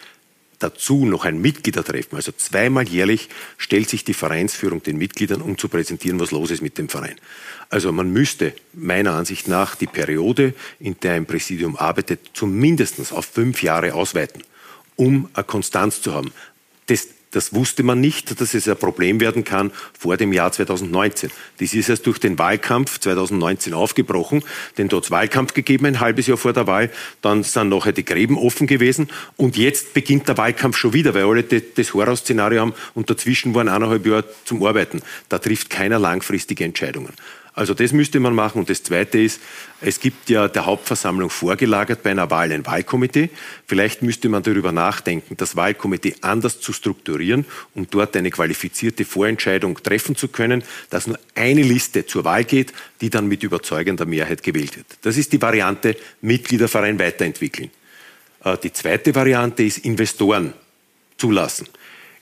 dazu noch ein Mitgliedertreffen. Also zweimal jährlich stellt sich die Vereinsführung den Mitgliedern, um zu präsentieren, was los ist mit dem Verein. Also man müsste meiner Ansicht nach die Periode, in der ein Präsidium arbeitet, zumindest auf fünf Jahre ausweiten, um eine Konstanz zu haben. Das das wusste man nicht, dass es ein Problem werden kann vor dem Jahr 2019. Das ist erst durch den Wahlkampf 2019 aufgebrochen, denn dort Wahlkampf gegeben, ein halbes Jahr vor der Wahl. Dann sind nachher die Gräben offen gewesen. Und jetzt beginnt der Wahlkampf schon wieder, weil alle das Horrorszenario haben und dazwischen waren eineinhalb Jahre zum Arbeiten. Da trifft keiner langfristige Entscheidungen. Also das müsste man machen. Und das Zweite ist, es gibt ja der Hauptversammlung vorgelagert bei einer Wahl ein Wahlkomitee. Vielleicht müsste man darüber nachdenken, das Wahlkomitee anders zu strukturieren, um dort eine qualifizierte Vorentscheidung treffen zu können, dass nur eine Liste zur Wahl geht, die dann mit überzeugender Mehrheit gewählt wird. Das ist die Variante Mitgliederverein weiterentwickeln. Äh, die zweite Variante ist Investoren zulassen.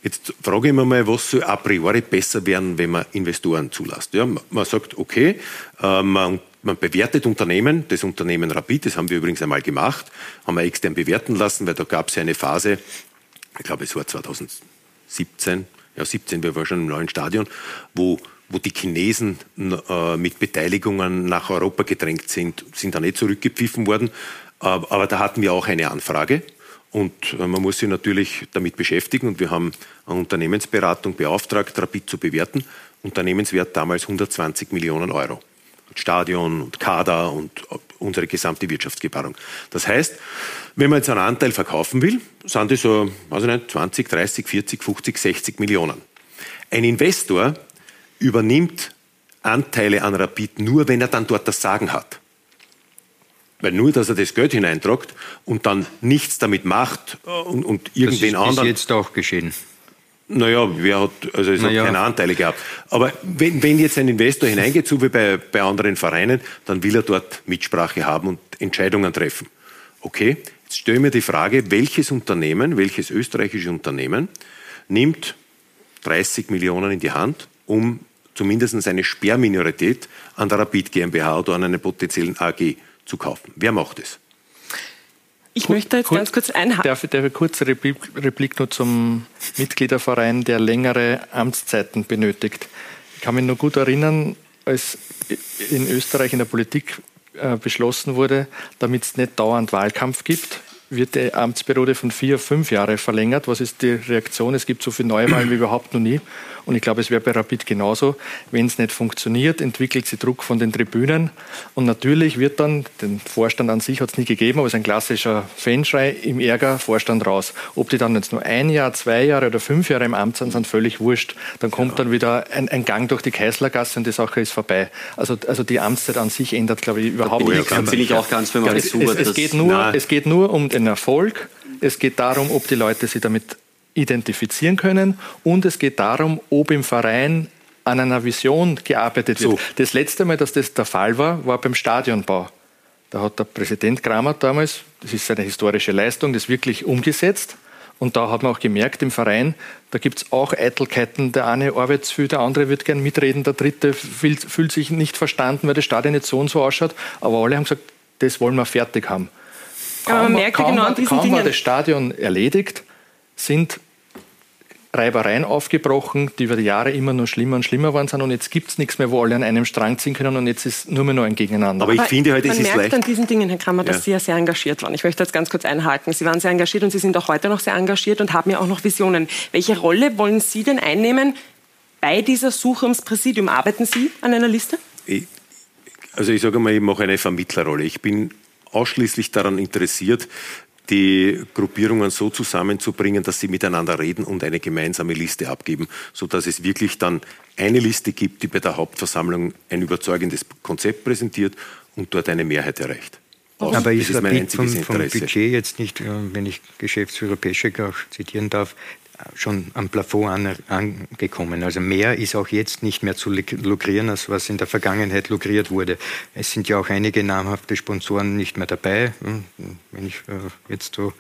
Jetzt frage ich mich mal, was soll a priori besser werden, wenn man Investoren zulässt? Ja, man sagt, okay, äh, man, man, bewertet Unternehmen, das Unternehmen Rapid, das haben wir übrigens einmal gemacht, haben wir extern bewerten lassen, weil da gab es ja eine Phase, ich glaube es war 2017, ja 17, wir waren schon im neuen Stadion, wo wo die Chinesen äh, mit Beteiligungen nach Europa gedrängt sind, sind da nicht zurückgepfiffen worden. aber da hatten wir auch eine Anfrage und äh, man muss sich natürlich damit beschäftigen und wir haben eine Unternehmensberatung beauftragt, Rapid zu bewerten. Unternehmenswert damals 120 Millionen Euro. Stadion und Kader und äh, unsere gesamte Wirtschaftsgebarung. Das heißt, wenn man jetzt einen Anteil verkaufen will, sind das so, ich nicht, 20, 30, 40, 50, 60 Millionen. Ein Investor übernimmt Anteile an Rapid nur, wenn er dann dort das Sagen hat. Weil nur, dass er das Geld hineintragt und dann nichts damit macht und, und irgendwen anderen. Das ist jetzt auch geschehen. Naja, wer hat, also es naja. hat keine Anteile gehabt. Aber wenn, wenn jetzt ein Investor hineingeht, so wie bei, bei anderen Vereinen, dann will er dort Mitsprache haben und Entscheidungen treffen. Okay, jetzt stelle ich mir die Frage, welches Unternehmen, welches österreichische Unternehmen nimmt 30 Millionen in die Hand, um zumindest eine Sperrminorität an der Rapid GmbH oder an einer potenziellen AG zu kaufen. Wer macht es? Ich möchte jetzt ganz kurz einhaken. Darf ich eine kurze Replik, Replik nur zum Mitgliederverein, der längere Amtszeiten benötigt. Ich kann mich nur gut erinnern, als in Österreich in der Politik äh, beschlossen wurde, damit es nicht dauernd Wahlkampf gibt, wird die Amtsperiode von vier auf fünf Jahre verlängert. Was ist die Reaktion? Es gibt so viele Neuwahlen wie überhaupt noch nie. Und ich glaube, es wäre bei Rapid genauso. Wenn es nicht funktioniert, entwickelt sie Druck von den Tribünen. Und natürlich wird dann, den Vorstand an sich hat es nie gegeben, aber es ist ein klassischer Fanschrei im Ärger, Vorstand raus. Ob die dann jetzt nur ein Jahr, zwei Jahre oder fünf Jahre im Amt sind, sind völlig wurscht. Dann kommt ja. dann wieder ein, ein, Gang durch die Kaißlergasse und die Sache ist vorbei. Also, also die Amtszeit an sich ändert, glaube ich, überhaupt nichts. Das finde ich auch ganz, wenn man es, es, es, geht nur, es geht nur um den Erfolg. Es geht darum, ob die Leute sich damit identifizieren können und es geht darum, ob im Verein an einer Vision gearbeitet wird. So. Das letzte Mal, dass das der Fall war, war beim Stadionbau. Da hat der Präsident Kramer damals, das ist seine historische Leistung, das wirklich umgesetzt. Und da hat man auch gemerkt im Verein, da gibt es auch Eitelkeiten. Der eine arbeitet viel, der andere wird gern mitreden, der dritte fühlt, fühlt sich nicht verstanden, weil das Stadion nicht so und so ausschaut. Aber alle haben gesagt, das wollen wir fertig haben. Kaum, Aber man merkt kaum, genau an diesen kaum Dingen. war das Stadion erledigt, sind Reibereien aufgebrochen, die über die Jahre immer nur schlimmer und schlimmer waren sind und jetzt gibt es nichts mehr, wo alle an einem Strang ziehen können und jetzt ist nur mehr noch ein Gegeneinander. Aber ich finde halt, es ist leicht. Man merkt an diesen Dingen, Herr Kramer, dass ja. Sie ja sehr engagiert waren. Ich möchte jetzt ganz kurz einhaken. Sie waren sehr engagiert und Sie sind auch heute noch sehr engagiert und haben ja auch noch Visionen. Welche Rolle wollen Sie denn einnehmen bei dieser Suche ums Präsidium. Arbeiten Sie an einer Liste? Ich, also ich sage mal, ich mache eine Vermittlerrolle. Ich bin ausschließlich daran interessiert, die Gruppierungen so zusammenzubringen, dass sie miteinander reden und eine gemeinsame Liste abgeben, sodass es wirklich dann eine Liste gibt, die bei der Hauptversammlung ein überzeugendes Konzept präsentiert und dort eine Mehrheit erreicht. Aber ist, ist Rapid vom, vom Budget jetzt nicht, äh, wenn ich Geschäftsführer Peschek auch zitieren darf, schon am Plafond an, angekommen. Also mehr ist auch jetzt nicht mehr zu lukrieren, als was in der Vergangenheit lukriert wurde. Es sind ja auch einige namhafte Sponsoren nicht mehr dabei. Hm, wenn ich äh, jetzt so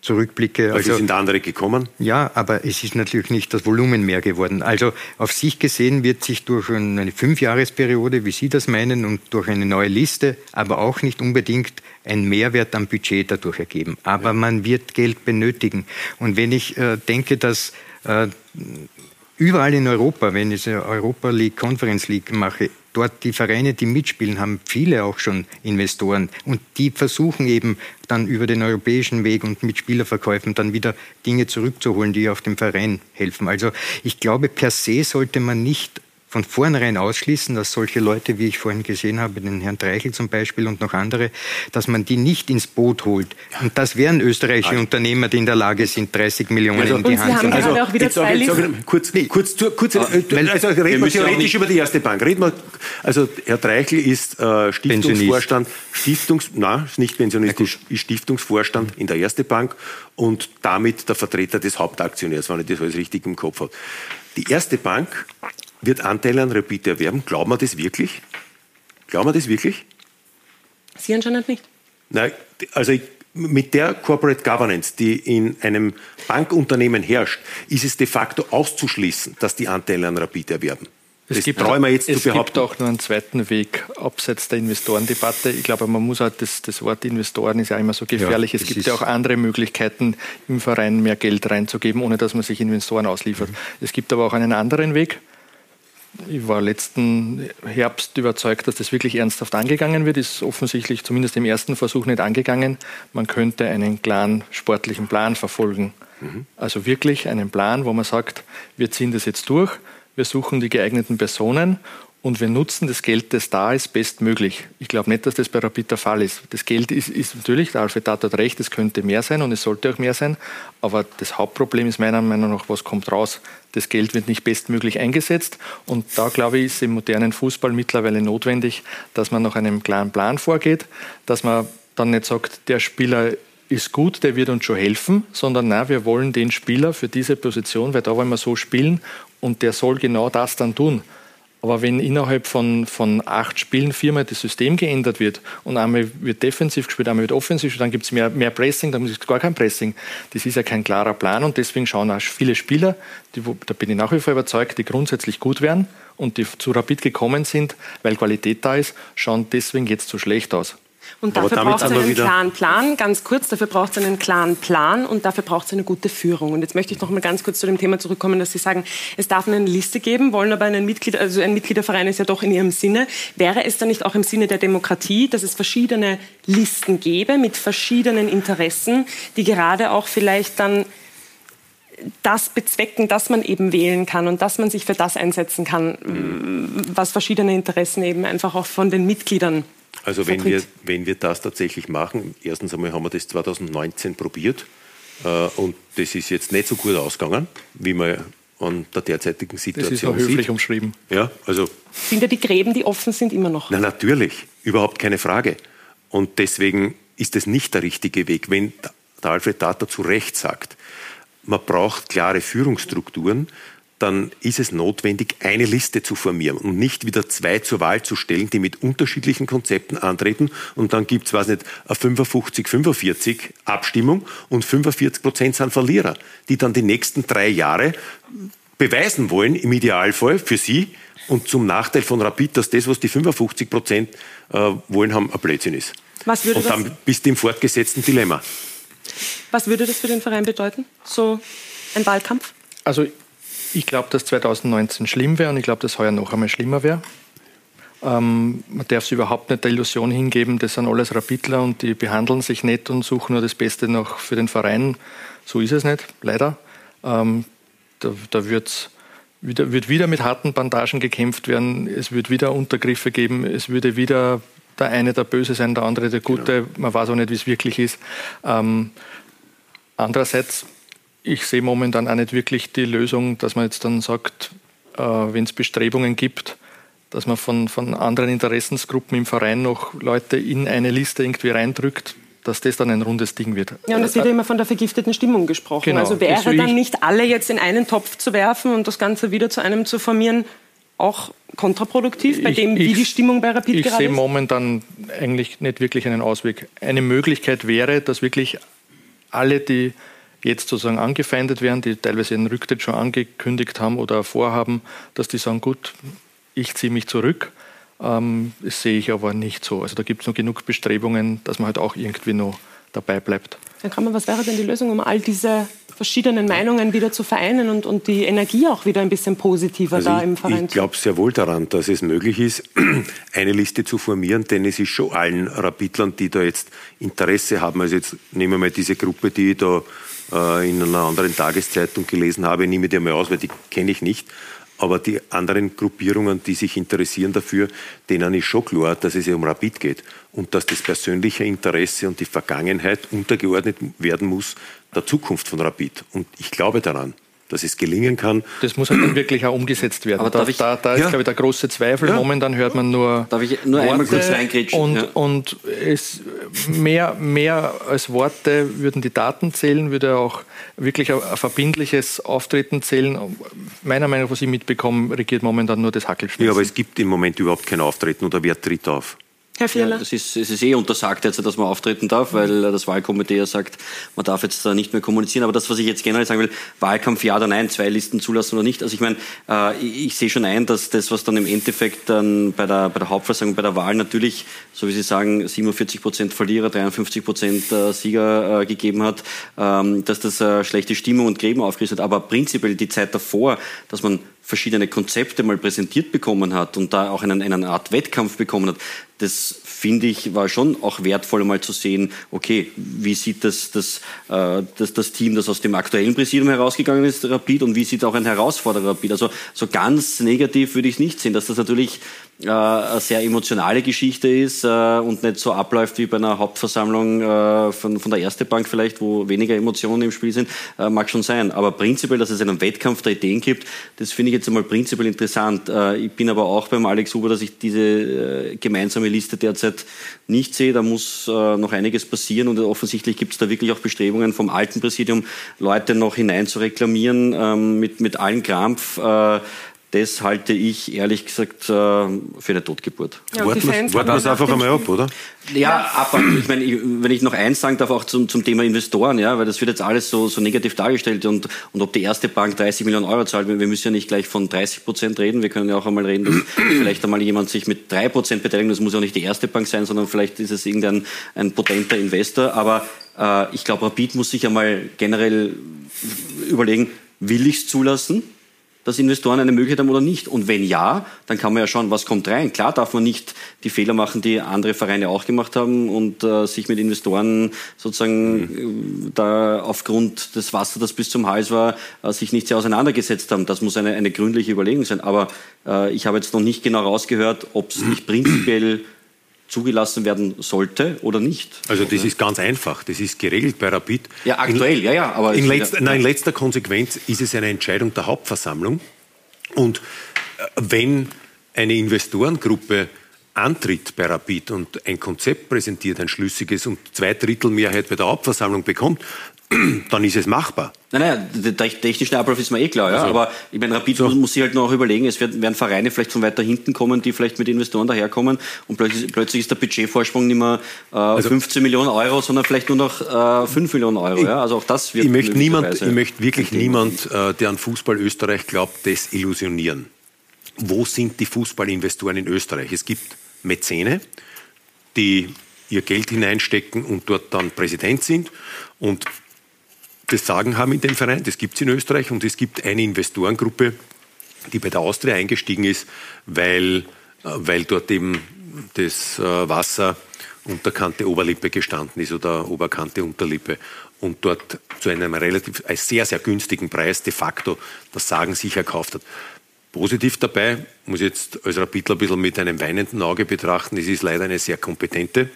zurückblicke. Also, also sind andere gekommen? Ja, aber es ist natürlich nicht das Volumen mehr geworden. Also auf sich gesehen wird sich durch eine Fünfjahresperiode, wie Sie das meinen, und durch eine neue Liste, aber auch nicht unbedingt ein Mehrwert am Budget dadurch ergeben. Aber ja. man wird Geld benötigen. Und wenn ich äh, denke, dass äh, überall in Europa, wenn ich eine Europa League, Conference League mache, dort die Vereine, die mitspielen, haben viele auch schon Investoren. Und die versuchen eben dann über den europäischen Weg und mit Spielerverkäufen dann wieder Dinge zurückzuholen, die auf dem Verein helfen. Also ich glaube, per se sollte man nicht von vornherein ausschließen, dass solche Leute, wie ich vorhin gesehen habe, den Herrn Treichel zum Beispiel und noch andere, dass man die nicht ins Boot holt. Und das wären österreichische also, Unternehmer, die in der Lage sind, 30 Millionen also, in die Hand zu nehmen. Also, auch wieder zwei sage, kurz, nee, kurz, kurz, äh, also reden wir theoretisch über die erste Bank. Reden wir, also Herr Treichel ist äh, Stiftungsvorstand, Stiftungs, nein, ist nicht pensionistisch, ist Stiftungsvorstand in der erste Bank und damit der Vertreter des Hauptaktionärs, wenn ich das alles richtig im Kopf habe. Die erste Bank wird Anteile an Rapid erwerben. Glauben wir das wirklich? Glauben wir das wirklich? Sie anscheinend nicht. Nein, also ich, mit der Corporate Governance, die in einem Bankunternehmen herrscht, ist es de facto auszuschließen, dass die Anteile an Rapid erwerben. Es das gibt, wir jetzt es gibt auch nur einen zweiten Weg abseits der Investorendebatte. Ich glaube, man muss halt das, das Wort Investoren ist ja immer so gefährlich. Ja, es gibt ja auch andere Möglichkeiten, im Verein mehr Geld reinzugeben, ohne dass man sich Investoren ausliefert. Mhm. Es gibt aber auch einen anderen Weg ich war letzten Herbst überzeugt, dass das wirklich ernsthaft angegangen wird. Ist offensichtlich zumindest im ersten Versuch nicht angegangen. Man könnte einen klaren sportlichen Plan verfolgen. Mhm. Also wirklich einen Plan, wo man sagt, wir ziehen das jetzt durch, wir suchen die geeigneten Personen und wir nutzen das Geld, das da ist, bestmöglich. Ich glaube nicht, dass das bei Rapid der Fall ist. Das Geld ist, ist natürlich, der Alfred hat recht, es könnte mehr sein und es sollte auch mehr sein. Aber das Hauptproblem ist meiner Meinung nach, was kommt raus? Das Geld wird nicht bestmöglich eingesetzt. Und da, glaube ich, ist im modernen Fußball mittlerweile notwendig, dass man nach einem klaren Plan vorgeht, dass man dann nicht sagt, der Spieler ist gut, der wird uns schon helfen, sondern na, wir wollen den Spieler für diese Position, weil da wollen wir so spielen und der soll genau das dann tun. Aber wenn innerhalb von, von acht Spielen viermal das System geändert wird und einmal wird defensiv gespielt, einmal wird offensiv gespielt, dann gibt es mehr, mehr Pressing, dann ist gar kein Pressing. Das ist ja kein klarer Plan und deswegen schauen auch viele Spieler, die, da bin ich nach wie vor überzeugt, die grundsätzlich gut wären und die zu Rapid gekommen sind, weil Qualität da ist, schauen deswegen jetzt so schlecht aus. Und dafür braucht es einen klaren Plan, ganz kurz, dafür braucht es einen klaren Plan und dafür braucht es eine gute Führung. Und jetzt möchte ich noch mal ganz kurz zu dem Thema zurückkommen, dass Sie sagen, es darf eine Liste geben, wollen aber einen Mitglied, also ein Mitgliederverein ist ja doch in Ihrem Sinne. Wäre es dann nicht auch im Sinne der Demokratie, dass es verschiedene Listen gäbe mit verschiedenen Interessen, die gerade auch vielleicht dann das bezwecken, dass man eben wählen kann und dass man sich für das einsetzen kann, was verschiedene Interessen eben einfach auch von den Mitgliedern also wenn wir, wenn wir das tatsächlich machen, erstens einmal haben wir das 2019 probiert äh, und das ist jetzt nicht so gut ausgegangen, wie man an der derzeitigen Situation sieht. Das ist auch höflich sieht. umschrieben. Ja, also sind ja die Gräben, die offen sind, immer noch? Na natürlich, überhaupt keine Frage. Und deswegen ist es nicht der richtige Weg. Wenn der Alfred Data zu Recht sagt, man braucht klare Führungsstrukturen, dann ist es notwendig, eine Liste zu formieren und nicht wieder zwei zur Wahl zu stellen, die mit unterschiedlichen Konzepten antreten und dann gibt es, weiß nicht, eine 55-45 Abstimmung und 45 Prozent sind Verlierer, die dann die nächsten drei Jahre beweisen wollen, im Idealfall für sie und zum Nachteil von Rapid, dass das, was die 55 Prozent äh, wollen haben, ein Blödsinn ist. Was würde und dann bist du im fortgesetzten Dilemma. Was würde das für den Verein bedeuten, so ein Wahlkampf? Also ich glaube, dass 2019 schlimm wäre und ich glaube, dass heuer noch einmal schlimmer wäre. Ähm, man darf es überhaupt nicht der Illusion hingeben, das sind alles Rapidler und die behandeln sich nicht und suchen nur das Beste noch für den Verein. So ist es nicht, leider. Ähm, da da wird es wieder, wird wieder mit harten Bandagen gekämpft werden, es wird wieder Untergriffe geben, es würde wieder der eine der Böse sein, der andere der Gute. Genau. Man weiß auch nicht, wie es wirklich ist. Ähm, andererseits, ich sehe momentan auch nicht wirklich die Lösung, dass man jetzt dann sagt, äh, wenn es Bestrebungen gibt, dass man von, von anderen Interessensgruppen im Verein noch Leute in eine Liste irgendwie reindrückt, dass das dann ein rundes Ding wird. Ja, und es wird ja immer von der vergifteten Stimmung gesprochen. Genau. Also wäre dann nicht alle jetzt in einen Topf zu werfen und das Ganze wieder zu einem zu formieren, auch kontraproduktiv bei dem, wie die Stimmung bei Rapid ich gerade ist? Ich sehe momentan eigentlich nicht wirklich einen Ausweg. Eine Möglichkeit wäre, dass wirklich alle, die jetzt sozusagen angefeindet werden, die teilweise ihren Rücktritt schon angekündigt haben oder vorhaben, dass die sagen, gut, ich ziehe mich zurück. Ähm, das sehe ich aber nicht so. Also da gibt es noch genug Bestrebungen, dass man halt auch irgendwie noch dabei bleibt. Herr Kramer, was wäre denn die Lösung, um all diese verschiedenen Meinungen wieder zu vereinen und, und die Energie auch wieder ein bisschen positiver also da ich, im Verein Ich glaube sehr wohl daran, dass es möglich ist, eine Liste zu formieren, denn es ist schon allen Rapidlern, die da jetzt Interesse haben. Also jetzt nehmen wir mal diese Gruppe, die da äh, in einer anderen Tageszeitung gelesen habe, nehme die mal aus, weil die kenne ich nicht. Aber die anderen Gruppierungen, die sich interessieren dafür, denen ist schon klar, dass es ja um Rapid geht und dass das persönliche Interesse und die Vergangenheit untergeordnet werden muss der Zukunft von Rapid. Und ich glaube daran dass es gelingen kann. Das muss halt dann wirklich auch umgesetzt werden. Aber da, ich, da, da ist, ja. glaube ich, der große Zweifel. Ja. Momentan hört man nur. Darf ich nur Worte einmal kurz reingrätschen? Und, ja. und es mehr, mehr als Worte würden die Daten zählen, würde auch wirklich ein, ein verbindliches Auftreten zählen. Meiner Meinung nach, was ich mitbekomme, regiert momentan nur das Hackelschmissen. Ja, aber es gibt im Moment überhaupt kein Auftreten oder wer tritt auf? Herr Fierler? Ja, es, ist, es ist eh untersagt jetzt, dass man auftreten darf, weil das Wahlkomitee ja sagt, man darf jetzt da nicht mehr kommunizieren. Aber das, was ich jetzt generell sagen will, Wahlkampf ja oder nein, zwei Listen zulassen oder nicht. Also ich meine, äh, ich, ich sehe schon ein, dass das, was dann im Endeffekt dann bei der, bei der Hauptversammlung, bei der Wahl natürlich, so wie Sie sagen, 47 Prozent Verlierer, 53 Prozent äh, Sieger äh, gegeben hat, ähm, dass das schlechte Stimmung und Gräben aufgerissen hat. Aber prinzipiell die Zeit davor, dass man verschiedene Konzepte mal präsentiert bekommen hat und da auch einen, eine Art Wettkampf bekommen hat, das finde ich, war schon auch wertvoll, mal zu sehen, okay, wie sieht das, das, äh, das, das Team, das aus dem aktuellen Präsidium herausgegangen ist, Rapid, und wie sieht auch ein Herausforderer Rapid. Also so ganz negativ würde ich es nicht sehen, dass das natürlich äh, eine sehr emotionale Geschichte ist äh, und nicht so abläuft wie bei einer Hauptversammlung äh, von, von der Erste Bank vielleicht, wo weniger Emotionen im Spiel sind, äh, mag schon sein. Aber prinzipiell, dass es einen Wettkampf der Ideen gibt, das finde ich jetzt einmal prinzipiell interessant. Äh, ich bin aber auch beim Alex Huber, dass ich diese äh, gemeinsame Liste derzeit nicht sehe. Da muss noch einiges passieren und offensichtlich gibt es da wirklich auch Bestrebungen vom alten Präsidium, Leute noch hinein zu reklamieren ähm, mit, mit allen Krampf das halte ich ehrlich gesagt äh, für eine Totgeburt. Ja, warten wir es einfach einmal ab, oder? Ja, ab. Ich meine, wenn ich noch eins sagen darf, auch zum, zum Thema Investoren, ja, weil das wird jetzt alles so, so negativ dargestellt und, und ob die erste Bank 30 Millionen Euro zahlt, wir müssen ja nicht gleich von 30 Prozent reden, wir können ja auch einmal reden, dass vielleicht einmal jemand sich mit drei Prozent beteiligt, das muss ja auch nicht die erste Bank sein, sondern vielleicht ist es irgendein ein potenter Investor, aber äh, ich glaube, Rapid muss sich einmal generell überlegen, will ich es zulassen? Dass Investoren eine Möglichkeit haben oder nicht? Und wenn ja, dann kann man ja schauen, was kommt rein. Klar darf man nicht die Fehler machen, die andere Vereine auch gemacht haben und äh, sich mit Investoren sozusagen mhm. da aufgrund des Wassers, das bis zum Hals war, äh, sich nicht sehr auseinandergesetzt haben. Das muss eine, eine gründliche Überlegung sein. Aber äh, ich habe jetzt noch nicht genau rausgehört, ob es nicht prinzipiell zugelassen werden sollte oder nicht. Also das ist ganz einfach, das ist geregelt bei Rapid. Ja, aktuell, in, ja, ja. Aber in, letzter, nein, in letzter Konsequenz ist es eine Entscheidung der Hauptversammlung. Und äh, wenn eine Investorengruppe antritt bei Rapid und ein Konzept präsentiert, ein schlüssiges und Zweidrittelmehrheit bei der Hauptversammlung bekommt, dann ist es machbar. Nein, nein, der technische Ablauf ist mir eh klar, ja. Also, aber ich meine, Rapid so. muss sich halt noch überlegen, es werden Vereine vielleicht von weiter hinten kommen, die vielleicht mit Investoren daherkommen und plötzlich, plötzlich ist der Budgetvorsprung nicht mehr äh, also, 15 Millionen Euro, sondern vielleicht nur noch äh, 5 Millionen Euro. Ich, ja. Also auch das wird Ich möchte, niemand, ich möchte wirklich niemand, äh, der an Fußball Österreich glaubt, desillusionieren. Wo sind die Fußballinvestoren in Österreich? Es gibt Mäzene, die ihr Geld hineinstecken und dort dann Präsident sind und das Sagen haben in dem Verein. Das gibt es in Österreich und es gibt eine Investorengruppe, die bei der Austria eingestiegen ist, weil, äh, weil dort eben das äh, Wasser Unterkante Oberlippe gestanden ist oder Oberkante Unterlippe. und dort zu einem relativ sehr, sehr günstigen Preis de facto das Sagen sicher gekauft hat. Positiv dabei, muss jetzt als Rapidler ein bisschen mit einem weinenden Auge betrachten, es ist leider eine sehr kompetente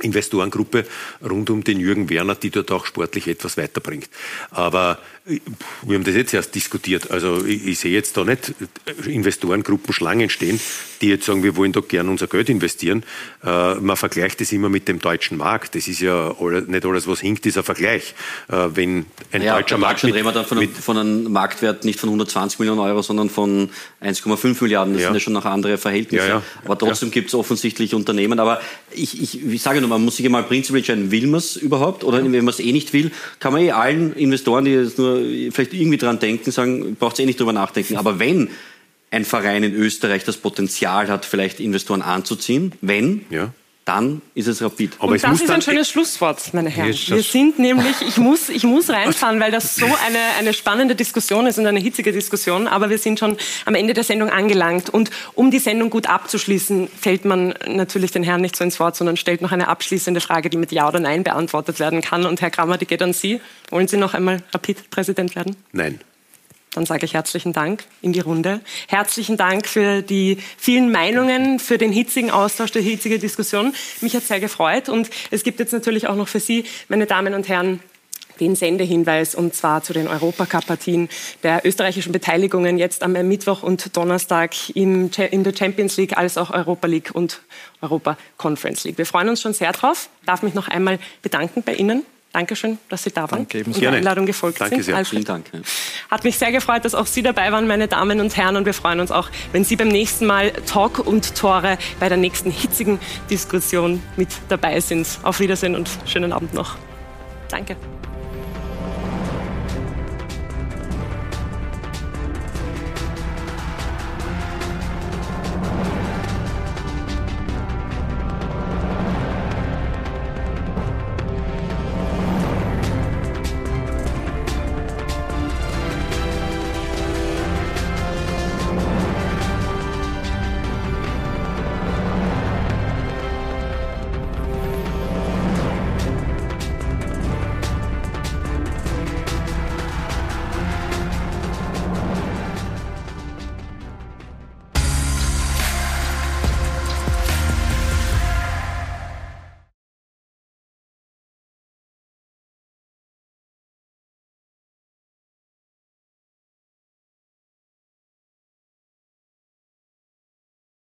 Investorengruppe rund um den Jürgen Werner, die dort auch sportlich etwas weiterbringt. Aber wir haben das jetzt erst diskutiert. Also ich, ich sehe jetzt da nicht Investorengruppen Schlangen stehen, die jetzt sagen, wir wollen doch gerne unser Geld investieren. Äh, man vergleicht das immer mit dem deutschen Markt. Das ist ja alle, nicht alles, was hinkt, ist ein Vergleich. Äh, wenn ein ja, deutscher Markt. Mit, reden wir dann von, einem, von einem Marktwert nicht von 120 Millionen Euro, sondern von 1,5 Milliarden. Das ja. sind ja schon noch andere Verhältnisse. Ja, Aber trotzdem gibt es offensichtlich Unternehmen. Aber ich, ich, ich sage nur, man muss sich einmal prinzipiell entscheiden, will man es überhaupt? Oder wenn man es eh nicht will, kann man eh allen Investoren, die jetzt nur vielleicht irgendwie dran denken, sagen, braucht eh nicht drüber nachdenken. Aber wenn ein Verein in Österreich das Potenzial hat, vielleicht Investoren anzuziehen, wenn, ja dann ist es Rapid. Aber und das ist ein schönes Schlusswort, meine Herren. Wir sind nämlich, ich muss, ich muss reinfahren, weil das so eine, eine spannende Diskussion ist und eine hitzige Diskussion, aber wir sind schon am Ende der Sendung angelangt. Und um die Sendung gut abzuschließen, fällt man natürlich den Herrn nicht so ins Wort, sondern stellt noch eine abschließende Frage, die mit Ja oder Nein beantwortet werden kann. Und Herr Krammer, die geht an Sie. Wollen Sie noch einmal Rapid-Präsident werden? Nein. Dann sage ich herzlichen Dank in die Runde. Herzlichen Dank für die vielen Meinungen, für den hitzigen Austausch, die hitzige Diskussion. Mich hat sehr gefreut. Und es gibt jetzt natürlich auch noch für Sie, meine Damen und Herren, den Sendehinweis und zwar zu den Europacup-Partien der österreichischen Beteiligungen jetzt am Mittwoch und Donnerstag in der Champions League als auch Europa League und Europa Conference League. Wir freuen uns schon sehr drauf. Darf mich noch einmal bedanken bei Ihnen. Dankeschön, dass Sie da waren Danke, und der Einladung gefolgt Danke sind. Sehr. Alfred. Vielen Dank. Hat mich sehr gefreut, dass auch Sie dabei waren, meine Damen und Herren. Und wir freuen uns auch, wenn Sie beim nächsten Mal Talk und Tore bei der nächsten hitzigen Diskussion mit dabei sind. Auf Wiedersehen und schönen Abend noch. Danke.